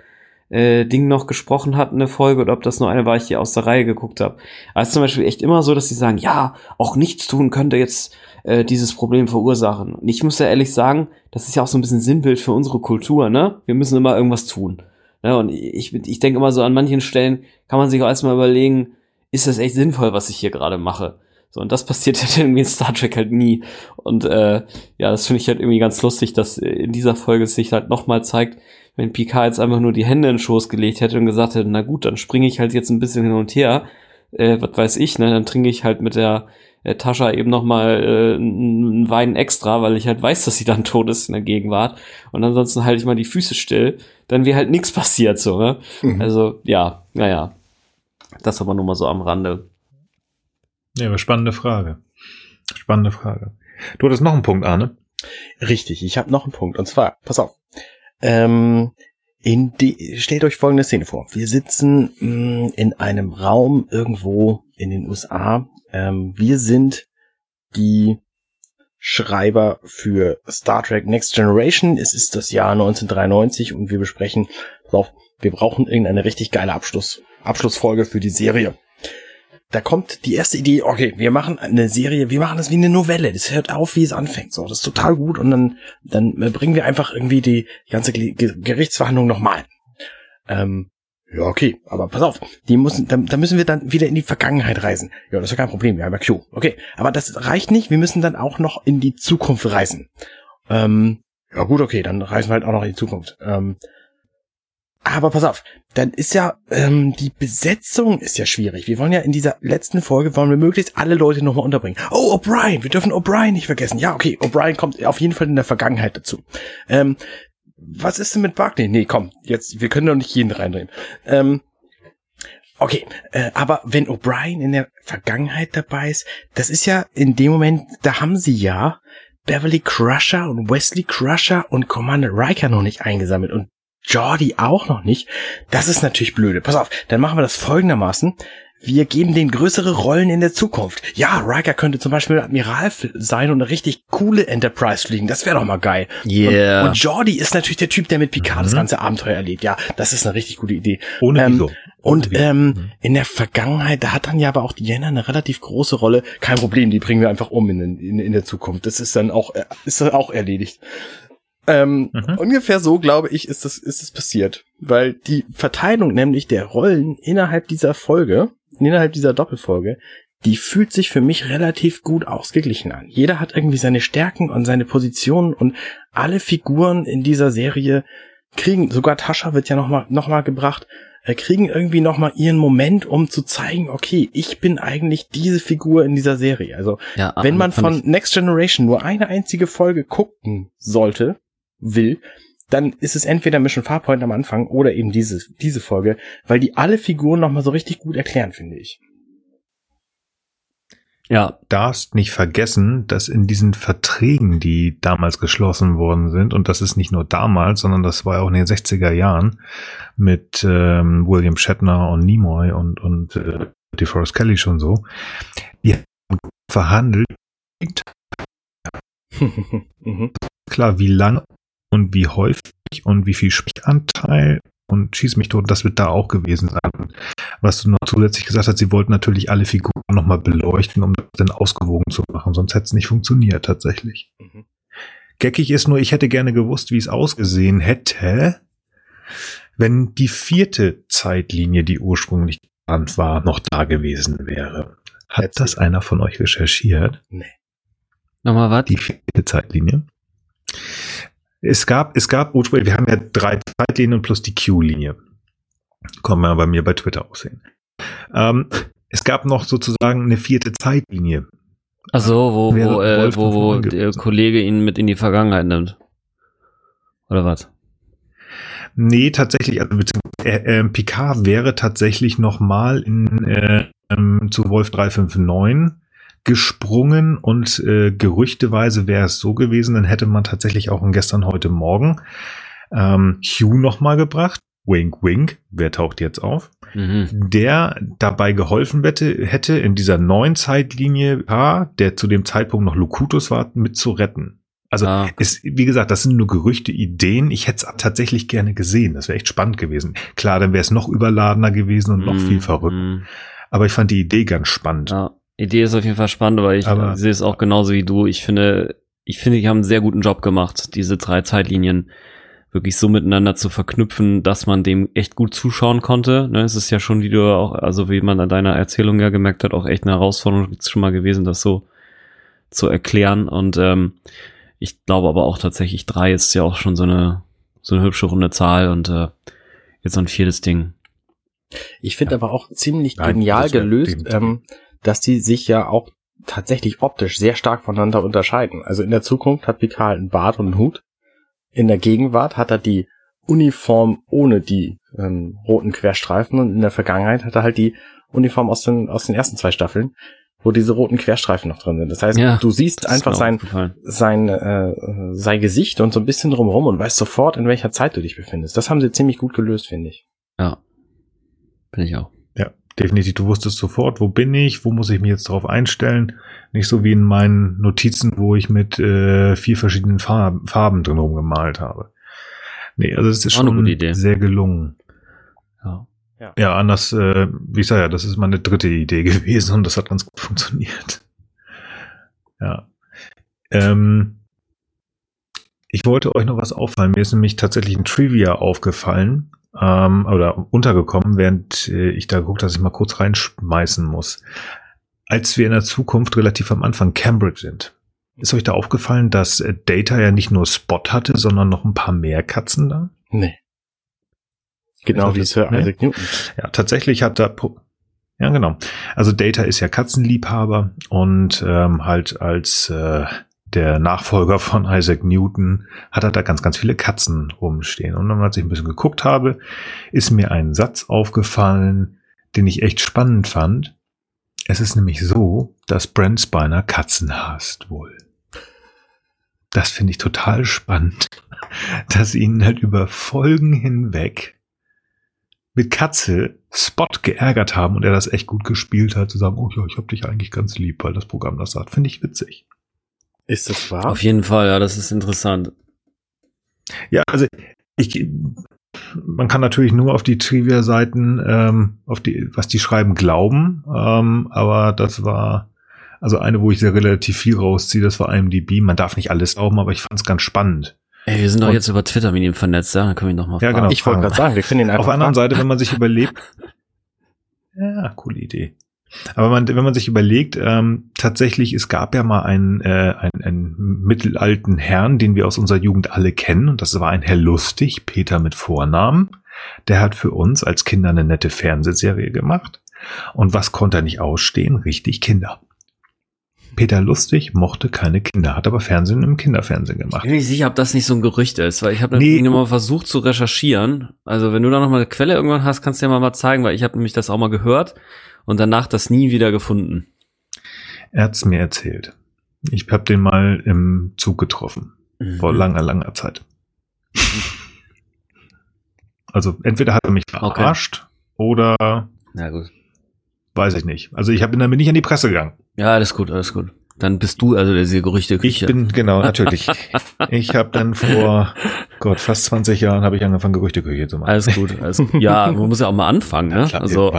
äh, Ding noch gesprochen hatten, eine Folge, oder ob das nur eine war, ich hier aus der Reihe geguckt habe. Ist zum Beispiel echt immer so, dass sie sagen, ja, auch nichts tun könnte jetzt äh, dieses Problem verursachen. Und ich muss ja ehrlich sagen, das ist ja auch so ein bisschen Sinnbild für unsere Kultur, ne? Wir müssen immer irgendwas tun. Ne? Und ich, ich denke immer so, an manchen Stellen kann man sich auch erstmal überlegen, ist das echt sinnvoll, was ich hier gerade mache? So, und das passiert halt irgendwie in Star Trek halt nie. Und äh, ja, das finde ich halt irgendwie ganz lustig, dass in dieser Folge es sich halt nochmal zeigt, wenn Picard jetzt einfach nur die Hände in den Schoß gelegt hätte und gesagt hätte, na gut, dann springe ich halt jetzt ein bisschen hin und her, äh, was weiß ich, ne, dann trinke ich halt mit der äh, Tascha eben nochmal äh, einen Wein extra, weil ich halt weiß, dass sie dann tot ist in der Gegenwart. Und ansonsten halte ich mal die Füße still, dann wäre halt nichts passiert so, ne? Mhm. Also, ja, naja. Das aber nur mal so am Rande. Ja, aber spannende Frage. Spannende Frage. Du hattest noch einen Punkt, Arne. Richtig, ich habe noch einen Punkt. Und zwar, pass auf. Ähm, in die, stellt euch folgende Szene vor. Wir sitzen mh, mm, in einem Raum irgendwo in den USA. Ähm, wir sind die Schreiber für Star Trek Next Generation. Es ist das Jahr 1993 und wir besprechen, pass auf, wir brauchen irgendeine richtig geile Abschluss, Abschlussfolge für die Serie da kommt die erste Idee, okay, wir machen eine Serie, wir machen das wie eine Novelle, das hört auf, wie es anfängt, so, das ist total gut und dann, dann bringen wir einfach irgendwie die ganze Gerichtsverhandlung nochmal. Ähm, ja, okay, aber pass auf, die müssen, da, da müssen wir dann wieder in die Vergangenheit reisen. Ja, das ist ja kein Problem, wir haben ja Q. Okay, aber das reicht nicht, wir müssen dann auch noch in die Zukunft reisen. Ähm, ja gut, okay, dann reisen wir halt auch noch in die Zukunft. Ähm, aber pass auf, dann ist ja ähm, die Besetzung ist ja schwierig. Wir wollen ja in dieser letzten Folge wollen wir möglichst alle Leute nochmal unterbringen. Oh, O'Brien, wir dürfen O'Brien nicht vergessen. Ja, okay, O'Brien kommt auf jeden Fall in der Vergangenheit dazu. Ähm, was ist denn mit Barkley? Nee, komm, jetzt, wir können doch nicht jeden reindrehen. Ähm, okay, äh, aber wenn O'Brien in der Vergangenheit dabei ist, das ist ja in dem Moment, da haben sie ja Beverly Crusher und Wesley Crusher und Commander Riker noch nicht eingesammelt. Und Jordi auch noch nicht. Das ist natürlich blöde. Pass auf, dann machen wir das folgendermaßen. Wir geben den größere Rollen in der Zukunft. Ja, Riker könnte zum Beispiel Admiral sein und eine richtig coole Enterprise fliegen. Das wäre doch mal geil. Yeah. Und, und Jordi ist natürlich der Typ, der mit Picard mhm. das ganze Abenteuer erlebt. Ja, das ist eine richtig gute Idee. Ohne ähm. Und ähm, mhm. in der Vergangenheit, da hat dann ja aber auch Diana eine relativ große Rolle. Kein Problem, die bringen wir einfach um in, in, in der Zukunft. Das ist dann auch, äh, ist dann auch erledigt. Ähm, mhm. Ungefähr so, glaube ich, ist es, ist es passiert. Weil die Verteilung nämlich der Rollen innerhalb dieser Folge, innerhalb dieser Doppelfolge, die fühlt sich für mich relativ gut ausgeglichen an. Jeder hat irgendwie seine Stärken und seine Positionen und alle Figuren in dieser Serie kriegen, sogar Tascha wird ja nochmal noch mal gebracht, äh, kriegen irgendwie nochmal ihren Moment, um zu zeigen, okay, ich bin eigentlich diese Figur in dieser Serie. Also, ja, wenn man von Next Generation nur eine einzige Folge gucken sollte, will, dann ist es entweder Mission Farpoint am Anfang oder eben diese, diese Folge, weil die alle Figuren nochmal so richtig gut erklären, finde ich. Ja. Darfst nicht vergessen, dass in diesen Verträgen, die damals geschlossen worden sind, und das ist nicht nur damals, sondern das war auch in den 60er Jahren mit ähm, William Shatner und Nimoy und, und äh, DeForest Kelly schon so, die haben verhandelt. mhm. Klar, wie lange und wie häufig und wie viel Sprechanteil und schieß mich tot, das wird da auch gewesen sein. Was du noch zusätzlich gesagt hast, sie wollten natürlich alle Figuren nochmal beleuchten, um das dann ausgewogen zu machen, sonst hätte es nicht funktioniert tatsächlich. Mhm. Geckig ist nur, ich hätte gerne gewusst, wie es ausgesehen hätte, wenn die vierte Zeitlinie, die ursprünglich geplant war, noch da gewesen wäre. Hat Letztlich. das einer von euch recherchiert? Nee. Nochmal was? Die vierte Zeitlinie. Es gab, es gab ursprünglich, wir haben ja drei Zeitlinien plus die Q-Linie. Kann man bei mir bei Twitter aussehen. Ähm, es gab noch sozusagen eine vierte Zeitlinie. Also wo, wo, äh, wo, wo der Kollege ihn mit in die Vergangenheit nimmt. Oder was? Nee, tatsächlich, also äh, äh, Picard wäre tatsächlich nochmal in äh, ähm, zu Wolf 359 gesprungen und äh, gerüchteweise wäre es so gewesen, dann hätte man tatsächlich auch in gestern, heute Morgen ähm, Hugh nochmal gebracht. Wink, wink. Wer taucht jetzt auf? Mhm. Der dabei geholfen hätte, hätte in dieser neuen Zeitlinie, der zu dem Zeitpunkt noch Locutus war, mit zu retten. Also ah. ist, wie gesagt, das sind nur Gerüchte, Ideen. Ich hätte es tatsächlich gerne gesehen. Das wäre echt spannend gewesen. Klar, dann wäre es noch überladener gewesen und noch mm, viel verrückt. Mm. Aber ich fand die Idee ganz spannend. Ja, Idee ist auf jeden Fall spannend, aber ich aber, sehe es auch genauso wie du. Ich finde, ich finde, die haben einen sehr guten Job gemacht, diese drei Zeitlinien wirklich so miteinander zu verknüpfen, dass man dem echt gut zuschauen konnte. Ne, es ist ja schon, wie du auch, also wie man an deiner Erzählung ja gemerkt hat, auch echt eine Herausforderung schon mal gewesen, das so zu erklären. Und ähm, ich glaube aber auch tatsächlich drei ist ja auch schon so eine so eine hübsche runde Zahl und äh, jetzt so ein viertes Ding. Ich finde ja. aber auch ziemlich Nein, genial gelöst, ähm, dass die sich ja auch tatsächlich optisch sehr stark voneinander unterscheiden. Also in der Zukunft hat Picard einen Bart und einen Hut in der Gegenwart hat er die Uniform ohne die ähm, roten Querstreifen und in der Vergangenheit hat er halt die Uniform aus den, aus den ersten zwei Staffeln, wo diese roten Querstreifen noch drin sind. Das heißt, ja, du siehst einfach sein, sein, äh, sein Gesicht und so ein bisschen drumherum und weißt sofort, in welcher Zeit du dich befindest. Das haben sie ziemlich gut gelöst, finde ich. Ja. Bin ich auch. Definitiv. Du wusstest sofort, wo bin ich, wo muss ich mich jetzt darauf einstellen. Nicht so wie in meinen Notizen, wo ich mit äh, vier verschiedenen Farben, Farben drin gemalt habe. Nee, also es ist Auch schon sehr gelungen. Ja. Ja, ja anders, äh, wie ich sage, ja, das ist meine dritte Idee gewesen und das hat ganz gut funktioniert. Ja. Ähm, ich wollte euch noch was auffallen. Mir ist nämlich tatsächlich ein Trivia aufgefallen ähm, oder untergekommen, während äh, ich da geguckt, dass ich mal kurz reinschmeißen muss als wir in der Zukunft relativ am Anfang Cambridge sind. Ist euch da aufgefallen, dass äh, Data ja nicht nur Spot hatte, sondern noch ein paar mehr Katzen da? Nee. Genau also wie Sir? Isaac Newton. Ja, tatsächlich hat da ja genau. Also Data ist ja Katzenliebhaber und ähm, halt als äh, der Nachfolger von Isaac Newton hat er da ganz, ganz viele Katzen rumstehen. Und als ich ein bisschen geguckt habe, ist mir ein Satz aufgefallen, den ich echt spannend fand. Es ist nämlich so, dass Brent Spiner Katzen hasst wohl. Das finde ich total spannend, dass ihn halt über Folgen hinweg mit Katze Spot geärgert haben und er das echt gut gespielt hat, zu sagen, oh ja, ich hab dich eigentlich ganz lieb, weil das Programm das sagt. Finde ich witzig. Ist das wahr? Auf jeden Fall, ja, das ist interessant. Ja, also ich man kann natürlich nur auf die Trivia-Seiten, ähm, auf die, was die schreiben, glauben. Ähm, aber das war also eine, wo ich sehr relativ viel rausziehe, das war IMDb. Man darf nicht alles glauben, aber ich fand es ganz spannend. Ey, wir sind doch jetzt über Twitter mit ihm vernetzt, ja? Dann können wir ihn doch mal ja, Genau, ich wollte gerade sagen, wir können ihn einfach Auf der anderen Seite, wenn man sich überlebt, ja, coole Idee. Aber man, wenn man sich überlegt, ähm, tatsächlich, es gab ja mal einen, äh, einen, einen mittelalten Herrn, den wir aus unserer Jugend alle kennen, und das war ein Herr Lustig, Peter mit Vornamen. Der hat für uns als Kinder eine nette Fernsehserie gemacht. Und was konnte er nicht ausstehen? Richtig Kinder. Peter Lustig mochte keine Kinder, hat aber Fernsehen im Kinderfernsehen gemacht. Ich bin nicht sicher, ob das nicht so ein Gerücht ist, weil ich habe nee. mal versucht zu recherchieren. Also wenn du da noch mal eine Quelle irgendwann hast, kannst du ja mal, mal zeigen, weil ich habe nämlich das auch mal gehört und danach das nie wieder gefunden. Er hat's mir erzählt. Ich habe den mal im Zug getroffen. Mhm. Vor langer, langer Zeit. also entweder hat er mich verarscht okay. oder ja, gut. weiß ich nicht. Also ich hab, bin nicht an die Presse gegangen. Ja, alles gut, alles gut. Dann bist du also der Gerüchte Ich bin genau natürlich. ich habe dann vor Gott fast 20 Jahren habe ich angefangen Gerüchteküche zu machen. Alles gut, alles gut. Ja, man muss ja auch mal anfangen, ne? Ja, klar, also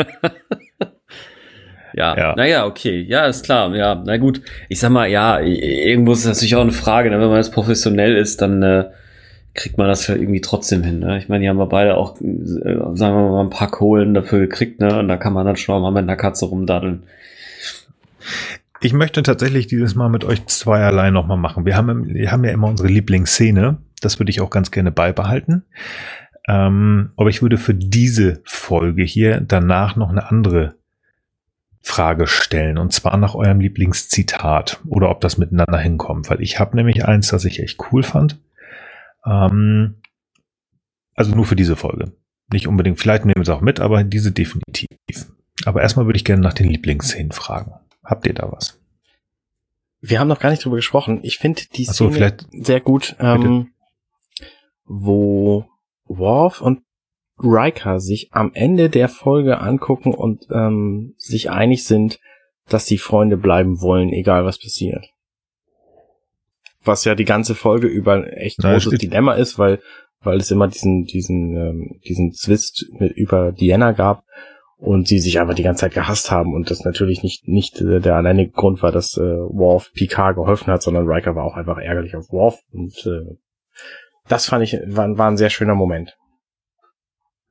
ja, ja, naja, okay. Ja, ist klar. Ja, na gut. Ich sag mal, ja, irgendwo ist es natürlich auch eine Frage, ne? wenn man jetzt professionell ist, dann äh, kriegt man das ja irgendwie trotzdem hin. Ne? Ich meine, die haben wir beide auch, äh, sagen wir mal, ein paar Kohlen dafür gekriegt, ne? Und da kann man dann schon mal mit einer Katze rumdaddeln. Ich möchte tatsächlich dieses Mal mit euch zweierlei nochmal machen. Wir haben, wir haben ja immer unsere Lieblingsszene. Das würde ich auch ganz gerne beibehalten. Ähm, aber ich würde für diese Folge hier danach noch eine andere Frage stellen. Und zwar nach eurem Lieblingszitat oder ob das miteinander hinkommt. Weil ich habe nämlich eins, das ich echt cool fand. Ähm, Also nur für diese Folge. Nicht unbedingt, vielleicht nehmen wir es auch mit, aber diese definitiv. Aber erstmal würde ich gerne nach den Lieblingsszenen fragen. Habt ihr da was? Wir haben noch gar nicht drüber gesprochen. Ich finde die so, Szene vielleicht- sehr gut, ähm, wo Worf und Riker sich am Ende der Folge angucken und ähm, sich einig sind, dass sie Freunde bleiben wollen, egal was passiert. Was ja die ganze Folge über echt Na, großes Dilemma ist, weil weil es immer diesen diesen ähm, diesen Zwist mit über Diana gab und sie sich einfach die ganze Zeit gehasst haben und das natürlich nicht nicht äh, der alleinige Grund war, dass äh, Worf Picard geholfen hat, sondern Riker war auch einfach ärgerlich auf Worf und äh, das fand ich war, war ein sehr schöner Moment.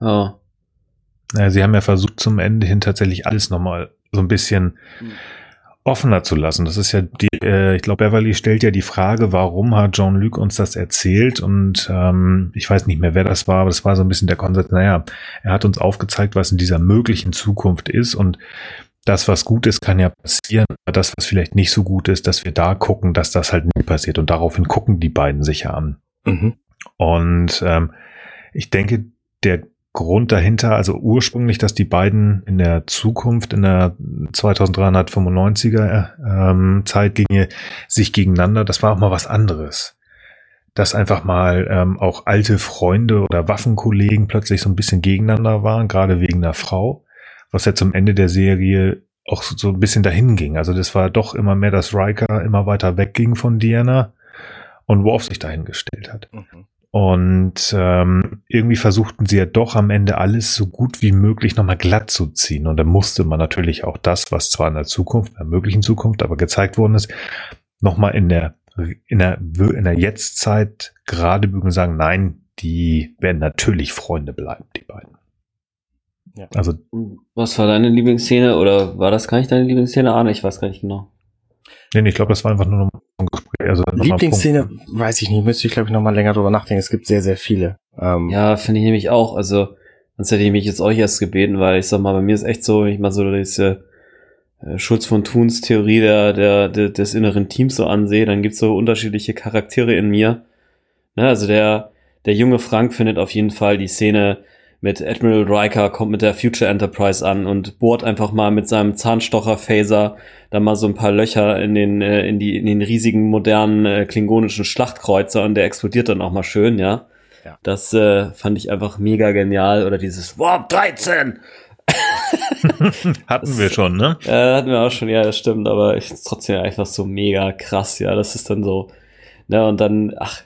Ja. Naja, sie haben ja versucht, zum Ende hin tatsächlich alles nochmal so ein bisschen Hm. offener zu lassen. Das ist ja die, äh, ich glaube, Beverly stellt ja die Frage, warum hat Jean-Luc uns das erzählt? Und ähm, ich weiß nicht mehr, wer das war, aber das war so ein bisschen der Konsens, naja, er hat uns aufgezeigt, was in dieser möglichen Zukunft ist und das, was gut ist, kann ja passieren, aber das, was vielleicht nicht so gut ist, dass wir da gucken, dass das halt nie passiert. Und daraufhin gucken die beiden sich ja an. Mhm. Und ähm, ich denke, der Grund dahinter, also ursprünglich, dass die beiden in der Zukunft, in der 2395er ähm, Zeitlinie sich gegeneinander, das war auch mal was anderes. Dass einfach mal ähm, auch alte Freunde oder Waffenkollegen plötzlich so ein bisschen gegeneinander waren, gerade wegen der Frau, was ja zum Ende der Serie auch so, ein bisschen dahin ging. Also das war doch immer mehr, dass Riker immer weiter wegging von Diana und Worf sich dahingestellt hat. Mhm. Und ähm, irgendwie versuchten sie ja doch am Ende alles so gut wie möglich nochmal glatt zu ziehen. Und da musste man natürlich auch das, was zwar in der Zukunft, in der möglichen Zukunft, aber gezeigt worden ist, nochmal in der, in der, in der Jetztzeit gerade bügen und sagen, nein, die werden natürlich Freunde bleiben, die beiden. Ja. Also, Was war deine Lieblingsszene oder war das gar nicht deine Lieblingsszene? Arne, ich weiß gar nicht genau. nee, nee, ich glaube, das war einfach nur Gespräch. Also Lieblingsszene, weiß ich nicht, müsste ich glaube ich noch mal länger drüber nachdenken. Es gibt sehr, sehr viele. Ähm, Ja, finde ich nämlich auch. Also, sonst hätte ich mich jetzt euch erst gebeten, weil ich sag mal, bei mir ist echt so, wenn ich mal so diese äh, Schulz von Thuns Theorie der, der, der, des inneren Teams so ansehe, dann gibt's so unterschiedliche Charaktere in mir. Ne, also der, der junge Frank findet auf jeden Fall die Szene mit Admiral Riker, kommt mit der Future Enterprise an und bohrt einfach mal mit seinem Zahnstocher-Phaser da mal so ein paar Löcher in den, äh, in die, in den riesigen modernen äh, klingonischen Schlachtkreuzer und der explodiert dann auch mal schön, ja. Ja. Das äh, fand ich einfach mega genial. Oder dieses Warp 13! Hatten wir schon, ne? Äh, hatten wir auch schon, ja, das stimmt, aber ich trotzdem einfach so mega krass, ja. Das ist dann so, ne, und dann, ach,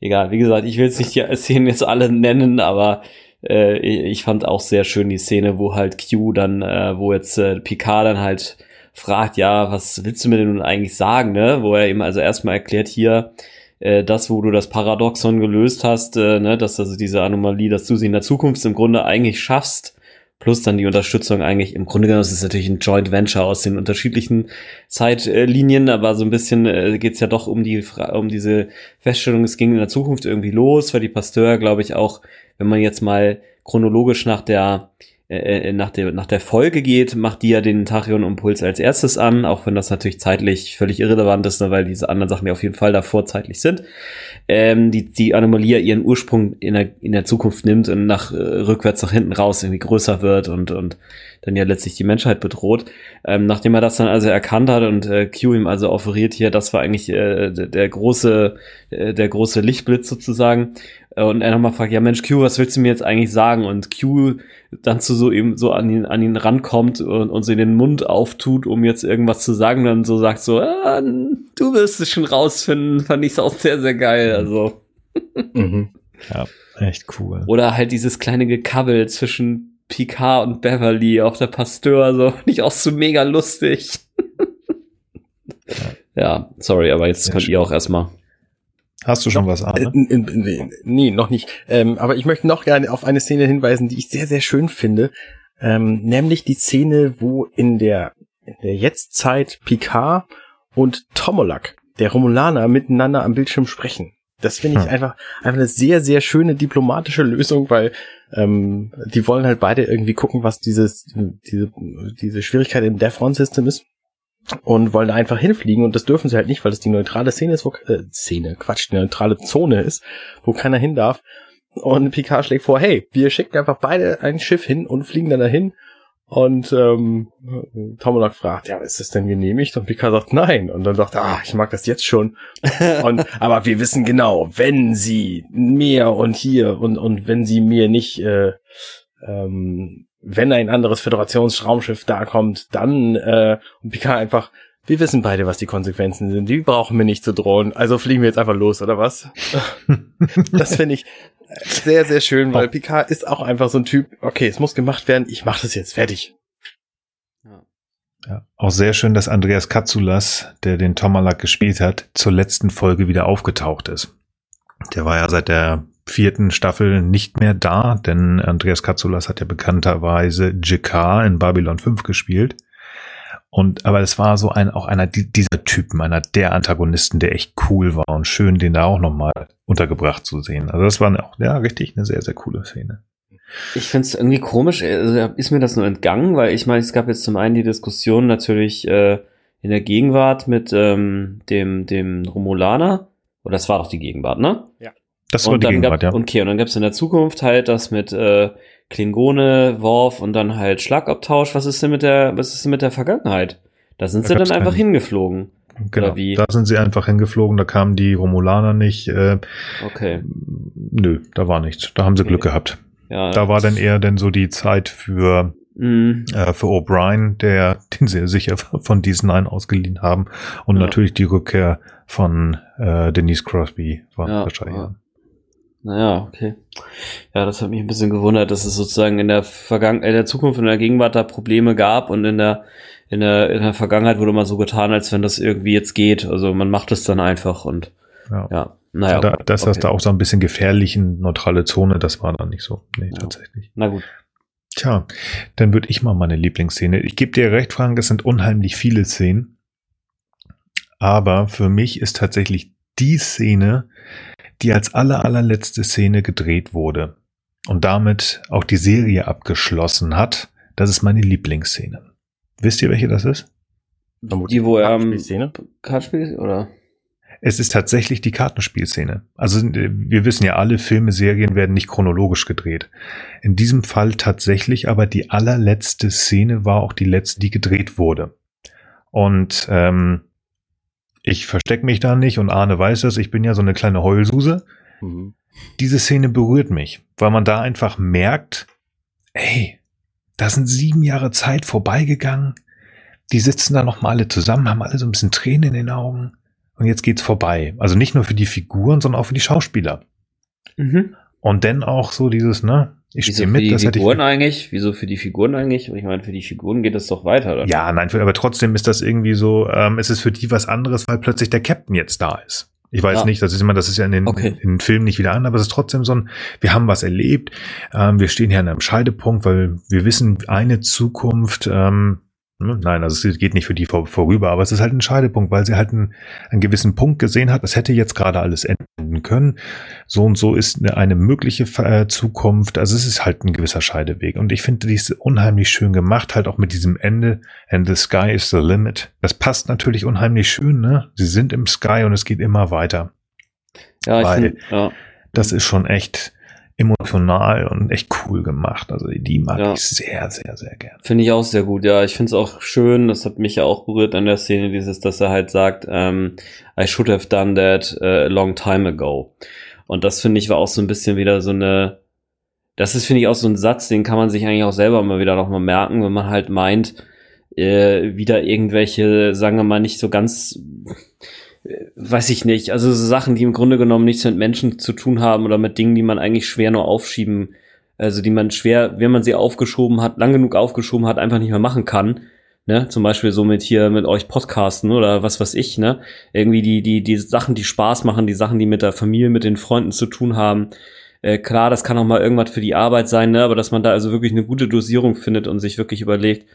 egal, wie gesagt, ich will jetzt nicht die Szenen jetzt alle nennen, aber äh, ich fand auch sehr schön die Szene, wo halt Q dann, äh, wo jetzt äh, Picard dann halt fragt, ja, was willst du mir denn nun eigentlich sagen, ne? Wo er ihm also erstmal erklärt hier, äh, das, wo du das Paradoxon gelöst hast, äh, ne, dass also diese Anomalie, dass du sie in der Zukunft im Grunde eigentlich schaffst, plus dann die Unterstützung eigentlich, im Grunde genommen ist es natürlich ein Joint Venture aus den unterschiedlichen Zeitlinien, aber so ein bisschen äh, geht's ja doch um die Fra um diese Feststellung, es ging in der Zukunft irgendwie los, weil die Pasteur, glaube ich, auch, wenn man jetzt mal chronologisch nach der äh, nach der nach der Folge geht, macht die ja den Tachyon-Impuls als erstes an, auch wenn das natürlich zeitlich völlig irrelevant ist, ne, weil diese anderen Sachen ja auf jeden Fall davor zeitlich sind. Ähm, die die Anomalie ihren Ursprung in der in der Zukunft nimmt und nach äh, rückwärts nach hinten raus irgendwie größer wird und und dann ja letztlich die Menschheit bedroht. Ähm, nachdem er das dann also erkannt hat und äh, Q ihm also offeriert hier, das war eigentlich äh, der, der große äh, der große Lichtblitz sozusagen. Äh, Und er nochmal fragt, ja Mensch, Q, was willst du mir jetzt eigentlich sagen? Und Q dann zu so eben so an ihn, an ihn rankommt und, und so den Mund auftut, um jetzt irgendwas zu sagen, dann so sagt so, ah, du wirst es schon rausfinden, fand ich auch sehr, sehr geil. Also. Mhm. Ja, echt cool. Oder halt dieses kleine Gekabbel zwischen Picard und Beverly auf der Pasteur, so fand ich auch so mega lustig. ja, sorry, aber jetzt Sehr könnt schön. ihr auch erstmal. Hast du schon was, Äh, Arne? n- n- n- nee, noch nicht. Ähm, aber ich möchte noch gerne auf eine Szene hinweisen, die ich sehr, sehr schön finde. Ähm, nämlich die Szene, wo in der, in der Jetztzeit Picard und Tomolak, der Romulaner, miteinander am Bildschirm sprechen. Das finde ich Hm. einfach, einfach eine sehr, sehr schöne diplomatische Lösung, weil ähm, die wollen halt beide irgendwie gucken, was dieses, diese, diese Schwierigkeit im Defron-System ist und wollen da einfach hinfliegen und das dürfen sie halt nicht, weil das die neutrale Szene ist, wo äh, Szene, Quatsch, die neutrale Zone ist, wo keiner hin darf. Und Picard schlägt vor, hey, wir schicken einfach beide ein Schiff hin und fliegen dann dahin. Und ähm, Tomalak fragt, ja, ist das denn genehmigt? Und Picard sagt, nein. Und dann sagt er, ah, ich mag das jetzt schon. und aber wir wissen genau, wenn sie mir und hier und und wenn sie mir nicht, äh, ähm, wenn ein anderes Föderationsraumschiff da kommt, dann äh, und Picard einfach, wir wissen beide, was die Konsequenzen sind. Die brauchen wir nicht zu drohen. Also fliegen wir jetzt einfach los, oder was? das finde ich sehr, sehr schön, weil Picard ist auch einfach so ein Typ, okay, es muss gemacht werden, ich mache das jetzt fertig. Ja, auch sehr schön, dass Andreas Katsulas, der den Tomalak gespielt hat, zur letzten Folge wieder aufgetaucht ist. Der war ja seit der vierten Staffel nicht mehr da, denn Andreas Katsulas hat ja bekannterweise Jakar in Babylon 5 gespielt. Und, aber es war so ein, auch einer dieser Typen, einer der Antagonisten, der echt cool war und schön, den da auch nochmal untergebracht zu sehen. Also das war auch, ja, richtig eine sehr, sehr coole Szene. Ich finde es irgendwie komisch, also ist mir das nur entgangen, weil ich meine, es gab jetzt zum einen die Diskussion natürlich äh, in der Gegenwart mit ähm, dem, dem Romulaner, oder das war doch die Gegenwart, ne? Ja. Das war und die dann Gegenwart, gab, ja. Okay, und dann gab es in der Zukunft halt das mit äh, Klingone, Worf und dann halt Schlagabtausch. Was ist denn mit der, was ist denn mit der Vergangenheit? Da sind Da sie dann einfach keinen. hingeflogen. Genau. Da sind sie einfach hingeflogen, da kamen die Romulaner nicht. Äh, Okay. nö, da war nichts. Da haben sie Nee. Glück gehabt. Ja. Da war dann eher denn so die Zeit für, Mm, für O'Brien, der, den sie sicher von diesen Nine ausgeliehen haben. Und Ja. natürlich die Rückkehr von äh, Denise Crosby war Ja, wahrscheinlich. ja. Naja, okay. Ja, das hat mich ein bisschen gewundert, dass es sozusagen in der Vergangen in der Zukunft und in der Gegenwart da Probleme gab und in der in der in der Vergangenheit wurde mal so getan, als wenn das irgendwie jetzt geht. Also man macht es dann einfach und Ja. ja, naja. da, das okay. da auch so ein bisschen gefährlich in neutrale Zone, das war dann nicht so. Nee, Ja. tatsächlich. Na gut. Tja, dann würde ich mal meine Lieblingsszene. Ich gebe dir recht, Frank, es sind unheimlich viele Szenen. Aber für mich ist tatsächlich die Szene, die als aller, allerletzte Szene gedreht wurde und damit auch die Serie abgeschlossen hat, das ist meine Lieblingsszene. Wisst ihr, welche das ist? Die, wo er am Szene. Kartenspiel oder? Es ist tatsächlich die Kartenspielszene. Also äh, wir wissen ja, alle Filme, Serien werden nicht chronologisch gedreht. In diesem Fall tatsächlich, aber die allerletzte Szene war auch die letzte, die gedreht wurde. Und ähm, ich verstecke mich da nicht und Arne weiß das, ich bin ja so eine kleine Heulsuse. Mhm. Diese Szene berührt mich, weil man da einfach merkt, ey, da sind sieben Jahre Zeit vorbeigegangen. Die sitzen da noch mal alle zusammen, haben alle so ein bisschen Tränen in den Augen. Und jetzt geht's vorbei. Also nicht nur für die Figuren, sondern auch für die Schauspieler. Mhm. Und dann auch so dieses, ne, ich Wieso stehe für mit, die das hätte ich. Figuren eigentlich? Wieso für die Figuren eigentlich? Ich meine, für die Figuren geht es doch weiter, oder? Ja, nein, für, aber trotzdem ist das irgendwie so, ähm, es ist für die was anderes, weil plötzlich der Captain jetzt da ist. Ich weiß Ja. nicht, das ist immer, das ist ja in den, Okay. in den Filmen nicht wieder an, aber es ist trotzdem so ein, wir haben was erlebt, ähm, wir stehen hier an einem Scheidepunkt, weil wir wissen, eine Zukunft, ähm, nein, also es geht nicht für die vor, vorüber, aber es ist halt ein Scheidepunkt, weil sie halt einen, einen gewissen Punkt gesehen hat, es hätte jetzt gerade alles enden können. So und so ist eine, eine mögliche äh, Zukunft, also es ist halt ein gewisser Scheideweg. Und ich finde, die ist unheimlich schön gemacht, halt auch mit diesem Ende, and the sky is the limit. Das passt natürlich unheimlich schön, ne? Sie sind im Sky und es geht immer weiter. ja ich weil- finde, ja. Das ist schon echt emotional und echt cool gemacht. Also die mag Ja. ich sehr, sehr, sehr gern. Finde ich auch sehr gut, ja. Ich finde es auch schön, das hat mich ja auch berührt an der Szene, dieses, dass er halt sagt, ähm, I should have done that uh, a long time ago. Und das finde ich war auch so ein bisschen wieder so eine, das ist finde ich auch so ein Satz, den kann man sich eigentlich auch selber mal wieder nochmal merken, wenn man halt meint, äh, wieder irgendwelche, sagen wir mal, nicht so ganz, äh, weiß ich nicht, also so Sachen, die im Grunde genommen nichts mit Menschen zu tun haben oder mit Dingen, die man eigentlich schwer nur aufschieben also die man schwer, wenn man sie aufgeschoben hat, lang genug aufgeschoben hat, einfach nicht mehr machen kann. Ne? Zum Beispiel so mit hier mit euch Podcasten oder was weiß ich, ne? Irgendwie die, die, die Sachen, die Spaß machen, die Sachen, die mit der Familie, mit den Freunden zu tun haben. Äh, klar, das kann auch mal irgendwas für die Arbeit sein, ne? Aber dass man da also wirklich eine gute Dosierung findet und sich wirklich überlegt,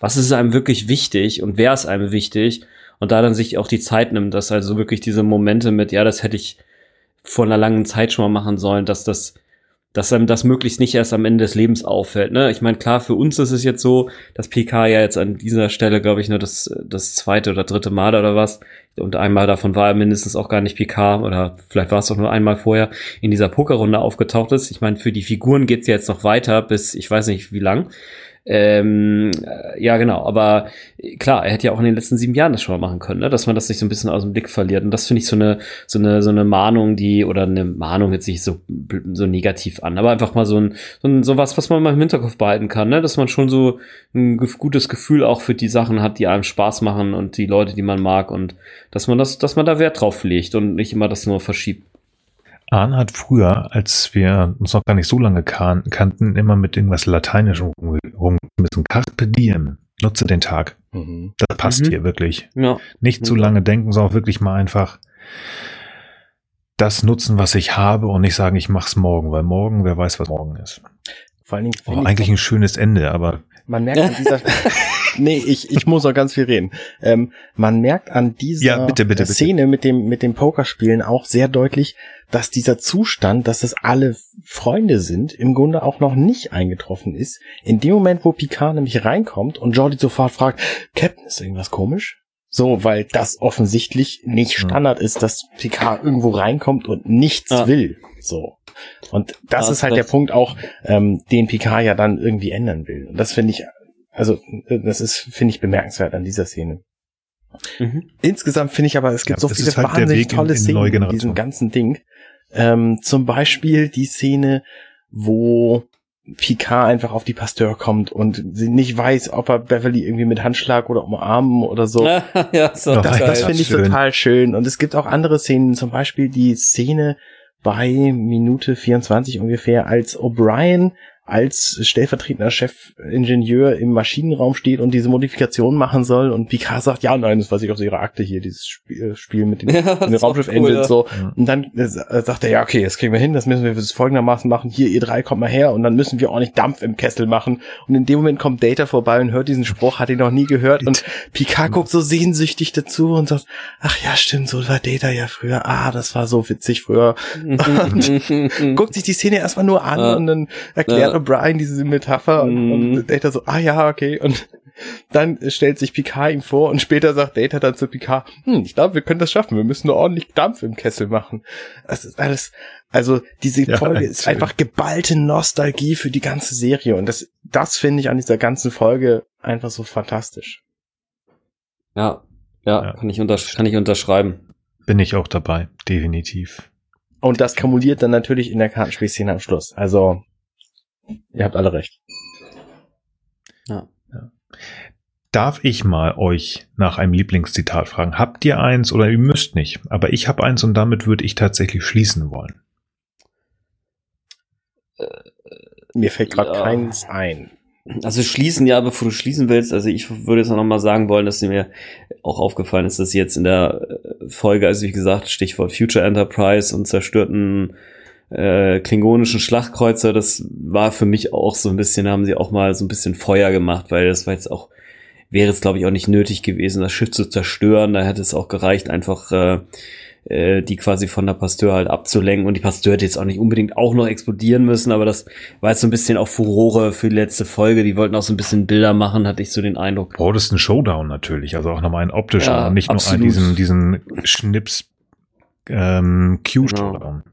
was ist einem wirklich wichtig und wer ist einem wichtig und da dann sich auch die Zeit nimmt, dass also wirklich diese Momente mit, ja, das hätte ich vor einer langen Zeit schon mal machen sollen, dass das dass einem das möglichst nicht erst am Ende des Lebens auffällt. Ne? Ich meine, klar, für uns ist es jetzt so, dass PK ja jetzt an dieser Stelle, glaube ich, nur das, das zweite oder dritte Mal oder was. Und einmal davon war er mindestens auch gar nicht PK oder vielleicht war es doch nur einmal vorher in dieser Pokerrunde aufgetaucht ist. Ich meine, für die Figuren geht's ja jetzt noch weiter bis ich weiß nicht wie lang. Ähm, äh, ja, genau, aber klar, er hätte ja auch in den letzten sieben Jahren das schon mal machen können, ne? dass man das sich so ein bisschen aus dem Blick verliert. Und das finde ich so eine, so eine, so eine Mahnung, die, oder eine Mahnung jetzt nicht so, so negativ an, aber einfach mal so ein, so, ein, so was, was man mal im Hinterkopf behalten kann, ne? dass man schon so ein gutes Gefühl auch für die Sachen hat, die einem Spaß machen und die Leute, die man mag und dass man das, dass man da Wert drauf legt und nicht immer das nur verschiebt. Arne hat früher, als wir uns noch gar nicht so lange kan kannten, immer mit irgendwas Lateinischem rumgeschmissen. Carpe diem. Nutze den Tag. Mhm. Das passt mhm. hier wirklich. Ja. Nicht zu lange denken, sondern wirklich mal einfach das nutzen, was ich habe und nicht sagen, ich mach's morgen, weil morgen, wer weiß, was morgen ist. Vor allen Dingen. Oh, eigentlich ein schönes Ende, aber. Man merkt an dieser, nee, ich, ich muss noch ganz viel reden. Ähm, man merkt an dieser ja, bitte, bitte, Szene bitte. mit dem, mit dem Pokerspielen auch sehr deutlich, dass dieser Zustand, dass es alle Freunde sind, im Grunde auch noch nicht eingetroffen ist. In dem Moment, wo Picard nämlich reinkommt und Jordi sofort fragt, Captain, ist irgendwas komisch? So, weil das offensichtlich nicht Standard ja. ist, dass Picard irgendwo reinkommt und nichts ja. will. So. Und das ja, ist halt das der Punkt auch, ähm, den Picard ja dann irgendwie ändern will. Und das finde ich, also, das ist, finde ich bemerkenswert an dieser Szene. Mhm. Insgesamt finde ich aber, es gibt so viele halt wahnsinnig tolle in, in Szenen in diesem ganzen Ding. Ähm, zum Beispiel die Szene, wo Picard einfach auf die Pasteur kommt und sie nicht weiß, ob er Beverly irgendwie mit Handschlag oder umarmen oder so. ja, so das, das finde ich schön. total schön. Und es gibt auch andere Szenen, zum Beispiel die Szene bei Minute 24 ungefähr, als O'Brien als stellvertretender Chefingenieur im Maschinenraum steht und diese Modifikation machen soll und Picard sagt, ja, nein, das weiß ich aus ihrer Akte hier, dieses Spiel, Spiel mit den, ja, den Raumschiff-Engines cool, so. Ja. Und dann äh, sagt er, ja, okay, das kriegen wir hin, das müssen wir folgendermaßen machen, hier, ihr drei, kommt mal her und dann müssen wir auch nicht Dampf im Kessel machen. Und in dem Moment kommt Data vorbei und hört diesen Spruch, hat ihn noch nie gehört und Picard guckt so sehnsüchtig dazu und sagt, ach ja, stimmt, so war Data ja früher, ah, das war so witzig früher. und guckt sich die Szene erstmal nur an ja. und dann erklärt O'Brien diese Metapher und, mm. und, Data so, ah ja, okay. Und dann stellt sich Picard ihm vor und später sagt Data dann zu Picard, hm, ich glaube, wir können das schaffen, wir müssen nur ordentlich Dampf im Kessel machen. Das ist alles, also diese ja, Folge ist schön. einfach geballte Nostalgie für die ganze Serie und das, das finde ich an dieser ganzen Folge einfach so fantastisch. Ja, ja, ja. Kann, ich kann ich unterschreiben. Bin ich auch dabei, definitiv. Und das kumuliert dann natürlich in der Kartenspielszene am Schluss. Also Ihr habt alle recht. Ja. ja. Darf ich mal euch nach einem Lieblingszitat fragen? Habt ihr eins oder ihr müsst nicht? Aber ich habe eins und damit würde ich tatsächlich schließen wollen. Mir fällt gerade ja. keins ein. Also schließen, ja, bevor du schließen willst, also ich würde jetzt noch mal sagen wollen, dass mir auch aufgefallen ist, dass jetzt in der Folge, also wie gesagt, Stichwort Future Enterprise und zerstörten äh, klingonischen Schlachtkreuzer, das war für mich auch so ein bisschen, haben sie auch mal so ein bisschen Feuer gemacht, weil das war jetzt auch, wäre es glaube ich auch nicht nötig gewesen, das Schiff zu zerstören. Da hätte es auch gereicht, einfach äh, äh, die quasi von der Pasteur halt abzulenken und die Pasteur hätte jetzt auch nicht unbedingt auch noch explodieren müssen, aber das war jetzt so ein bisschen auch Furore für die letzte Folge. Die wollten auch so ein bisschen Bilder machen, hatte ich so den Eindruck. Oh, das ist ein Showdown natürlich, also auch nochmal ein optischer, ja, nicht absolut. nur einen, diesen, diesen Schnips ähm, Q-Showdown. Genau.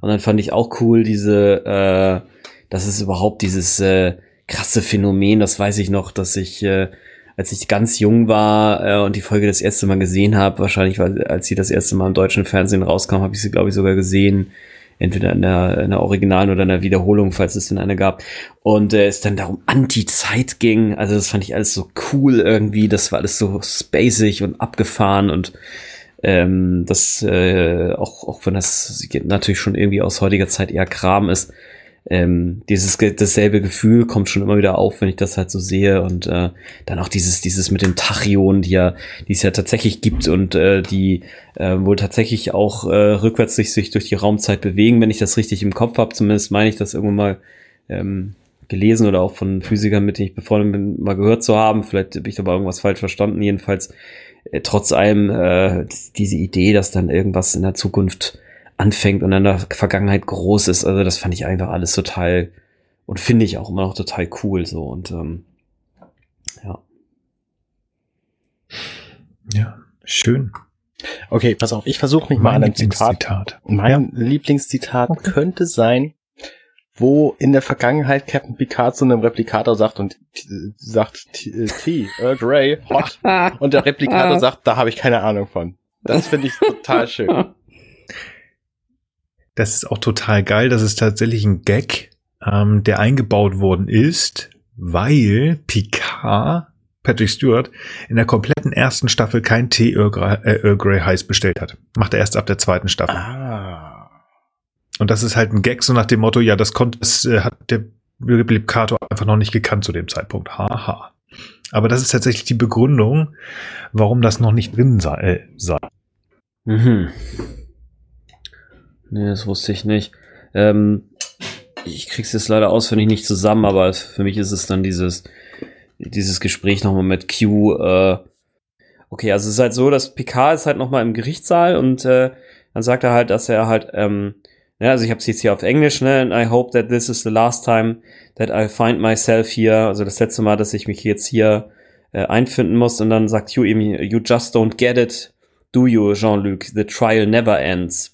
Und dann fand ich auch cool, diese, äh, das ist überhaupt dieses äh, krasse Phänomen, das weiß ich noch, dass ich, äh, als ich ganz jung war äh, und die Folge das erste Mal gesehen habe, wahrscheinlich, weil als sie das erste Mal im deutschen Fernsehen rauskam, habe ich sie, glaube ich, sogar gesehen. Entweder in der, in der Originalen oder in der Wiederholung, falls es denn eine gab. Und äh, es dann darum Anti-Zeit ging. Also das fand ich alles so cool irgendwie. Das war alles so spacig und abgefahren und ähm, das äh, auch, auch wenn das natürlich schon irgendwie aus heutiger Zeit eher Kram ist, ähm, dieses dasselbe Gefühl kommt schon immer wieder auf, wenn ich das halt so sehe und äh, dann auch dieses dieses mit den Tachyonen, die ja die es ja tatsächlich gibt und äh, die äh, wohl tatsächlich auch äh, rückwärts sich, sich durch die Raumzeit bewegen, wenn ich das richtig im Kopf habe. Zumindest meine ich das irgendwann mal ähm, gelesen oder auch von Physikern, mit denen ich befreundet bin, mal gehört zu haben. Vielleicht habe ich aber irgendwas falsch verstanden. Jedenfalls trotz allem äh, diese Idee, dass dann irgendwas in der Zukunft anfängt und in der Vergangenheit groß ist. Also das fand ich einfach alles total und finde ich auch immer noch total cool so und ähm, ja. Ja, schön. Okay, pass auf, ich versuche mich mal an einem Zitat. Mein ja. Lieblingszitat okay. könnte sein, wo in der Vergangenheit Captain Picard zu einem Replikator sagt und sagt T, Earl Grey, hot. und der Replikator sagt, da habe ich keine Ahnung von. Das finde ich total schön. Das ist auch total geil. Das ist tatsächlich ein Gag, ähm, der eingebaut worden ist, weil Picard, Patrick Stewart, in der kompletten ersten Staffel kein Tee Earl Grey, äh, Earl Grey heiß bestellt hat. Macht er erst ab der zweiten Staffel. Ah. Und das ist halt ein Gag, so nach dem Motto, ja, das konnte, das äh, hat der Replikator einfach noch nicht gekannt zu dem Zeitpunkt. Haha. Aber das ist tatsächlich die Begründung, warum das noch nicht drin sei. Äh, sei. Mhm. Nee, das wusste ich nicht. Ähm, ich krieg's jetzt leider auswendig nicht zusammen, aber für mich ist es dann dieses, dieses Gespräch nochmal mit Q. Äh, okay, also es ist halt so, dass Picard ist halt nochmal im Gerichtssaal und äh, dann sagt er halt, dass er halt, ähm, ja, also ich habe es jetzt hier auf Englisch, ne? And I hope that this is the last time that I find myself here. Also das letzte Mal, dass ich mich jetzt hier äh, einfinden muss. Und dann sagt Q eben, you just don't get it, do you, Jean-Luc? The trial never ends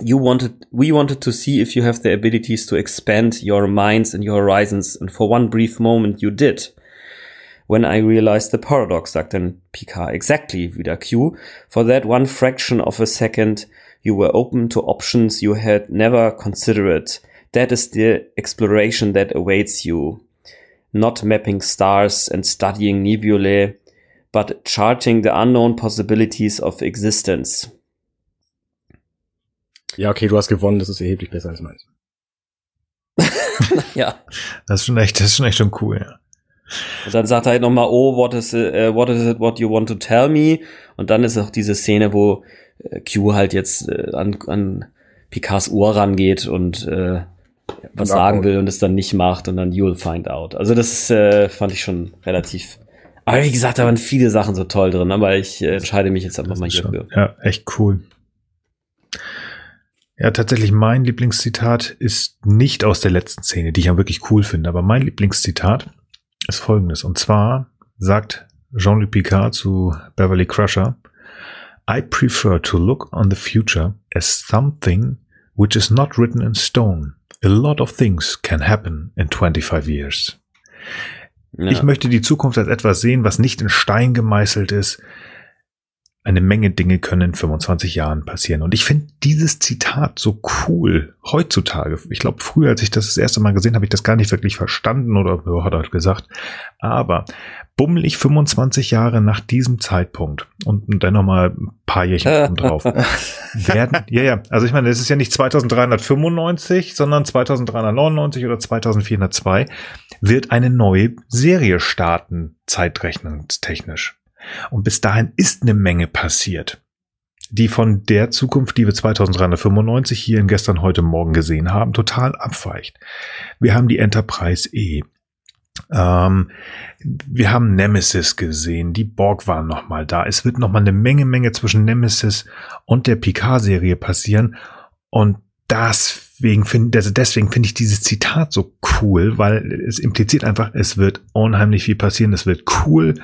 you wanted we wanted to see if you have the abilities to expand your minds and your horizons and for one brief moment you did when i realized the paradox sagt dann picard exactly wieder q for that one fraction of a second you were open to options you had never considered that is the exploration that awaits you not mapping stars and studying nebulae but charting the unknown possibilities of existence Ja, okay, du hast gewonnen, das ist erheblich besser als meins. ja. Das ist schon echt, das ist schon echt schon cool, ja. Und dann sagt er halt nochmal, oh, what is, it, uh, what is it, what you want to tell me? Und dann ist auch diese Szene, wo Q halt jetzt äh, an, an Picards Ohr rangeht und äh, was sagen will und es dann nicht macht und dann you'll find out. Also das äh, fand ich schon relativ. Aber wie gesagt, da waren viele Sachen so toll drin, aber ich äh, entscheide mich jetzt einfach mal hierfür. Ja, echt cool. Ja, tatsächlich mein Lieblingszitat ist nicht aus der letzten Szene, die ich ja wirklich cool finde, aber mein Lieblingszitat ist folgendes. Und zwar sagt Jean-Luc Picard zu Beverly Crusher, I prefer to look on the future as something which is not written in stone. A lot of things can happen in 25 years. Ja. Ich möchte die Zukunft als etwas sehen, was nicht in Stein gemeißelt ist, eine Menge Dinge können in 25 Jahren passieren. Und ich finde dieses Zitat so cool heutzutage. Ich glaube, früher, als ich das das erste Mal gesehen habe, ich das gar nicht wirklich verstanden oder ja, hat er gesagt. Aber bummelig 25 Jahre nach diesem Zeitpunkt und dann nochmal ein paar Jährchen drauf werden. Ja, ja. Also ich meine, es ist ja nicht 2395, sondern 2399 oder 2402 wird eine neue Serie starten, zeitrechnungstechnisch. Und bis dahin ist eine Menge passiert, die von der Zukunft, die wir 2395 hier in gestern, heute Morgen gesehen haben, total abweicht. Wir haben die Enterprise E. Ähm, wir haben Nemesis gesehen, die Borg waren nochmal da. Es wird nochmal eine Menge, Menge zwischen Nemesis und der Picard-Serie passieren. Und deswegen finde deswegen finde ich dieses Zitat so cool, weil es impliziert einfach, es wird unheimlich viel passieren, es wird cool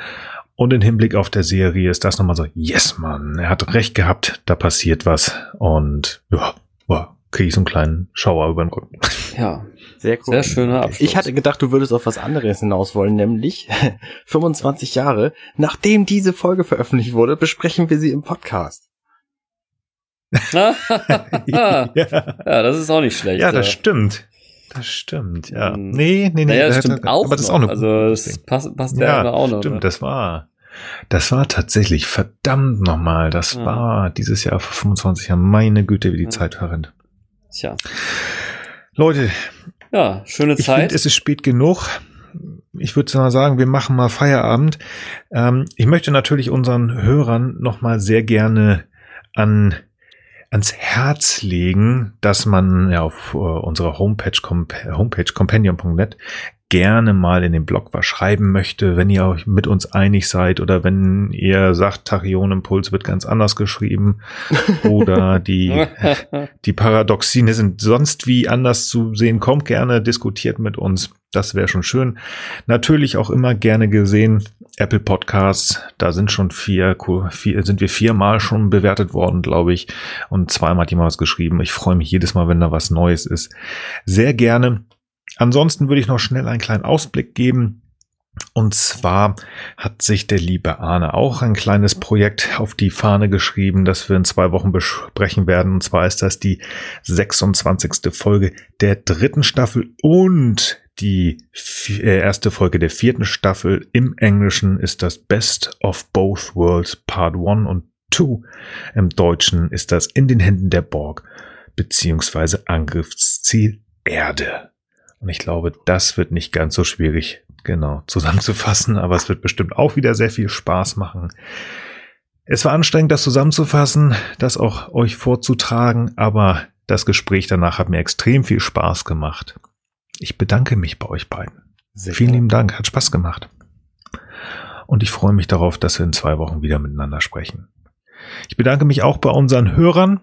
und im Hinblick auf der Serie ist das nochmal so, yes, Mann, er hat recht gehabt, da passiert was. Und ja, boah, kriege ich so einen kleinen Schauer über den Rücken. Ja, sehr cool. Sehr schöner Abschluss. Ich hatte gedacht, du würdest auf was anderes hinaus wollen, nämlich 25 Jahre, nachdem diese Folge veröffentlicht wurde, besprechen wir sie im Podcast. ja. ja, das ist auch nicht schlecht. Ja, das stimmt. Das stimmt, ja. Hm. Nee, nee, nee. Naja, das stimmt auch aber das ist auch eine Also das passt, passt ja, ja auch noch. Stimmt, ne? das war, das war tatsächlich verdammt nochmal. Das ja. war dieses Jahr vor 25 Jahren. Meine Güte, wie die ja. Zeit verrennt. Tja. Leute. Ja, schöne Zeit. Ich finde, es ist spät genug. Ich würde mal sagen, wir machen mal Feierabend. Ähm, ich möchte natürlich unseren Hörern nochmal sehr gerne an ans Herz legen, dass man ja auf uh, unserer Homepage, Homepage companion.net gerne mal in den Blog was schreiben möchte, wenn ihr euch mit uns einig seid oder wenn ihr sagt, Tachyon Impuls wird ganz anders geschrieben oder die, die Paradoxine sind sonst wie anders zu sehen, kommt gerne, diskutiert mit uns. Das wäre schon schön. Natürlich auch immer gerne gesehen. Apple Podcasts, da sind schon vier, vier sind wir viermal schon bewertet worden, glaube ich. Und zweimal hat jemand was geschrieben. Ich freue mich jedes Mal, wenn da was Neues ist. Sehr gerne. Ansonsten würde ich noch schnell einen kleinen Ausblick geben. Und zwar hat sich der liebe Arne auch ein kleines Projekt auf die Fahne geschrieben, das wir in zwei Wochen besprechen werden. Und zwar ist das die 26. Folge der dritten Staffel und die äh, erste Folge der vierten Staffel. Im Englischen ist das Best of Both Worlds Part 1 und 2. Im Deutschen ist das In den Händen der Borg beziehungsweise Angriffsziel Erde. Und ich glaube, das wird nicht ganz so schwierig, genau, zusammenzufassen, aber es wird bestimmt auch wieder sehr viel Spaß machen. Es war anstrengend, das zusammenzufassen, das auch euch vorzutragen, aber das Gespräch danach hat mir extrem viel Spaß gemacht. Ich bedanke mich bei euch beiden. Sehr Vielen lieben Dank, hat Spaß gemacht. Und ich freue mich darauf, dass wir in zwei Wochen wieder miteinander sprechen. Ich bedanke mich auch bei unseren Hörern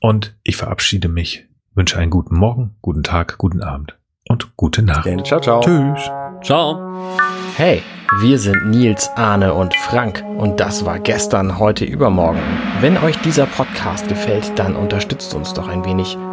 und ich verabschiede mich, wünsche einen guten Morgen, guten Tag, guten Abend und gute Nacht. Ciao, ciao. Tschüss. Ciao. Hey, wir sind Nils, Arne und Frank und das war gestern, heute, übermorgen. Wenn euch dieser Podcast gefällt, dann unterstützt uns doch ein wenig.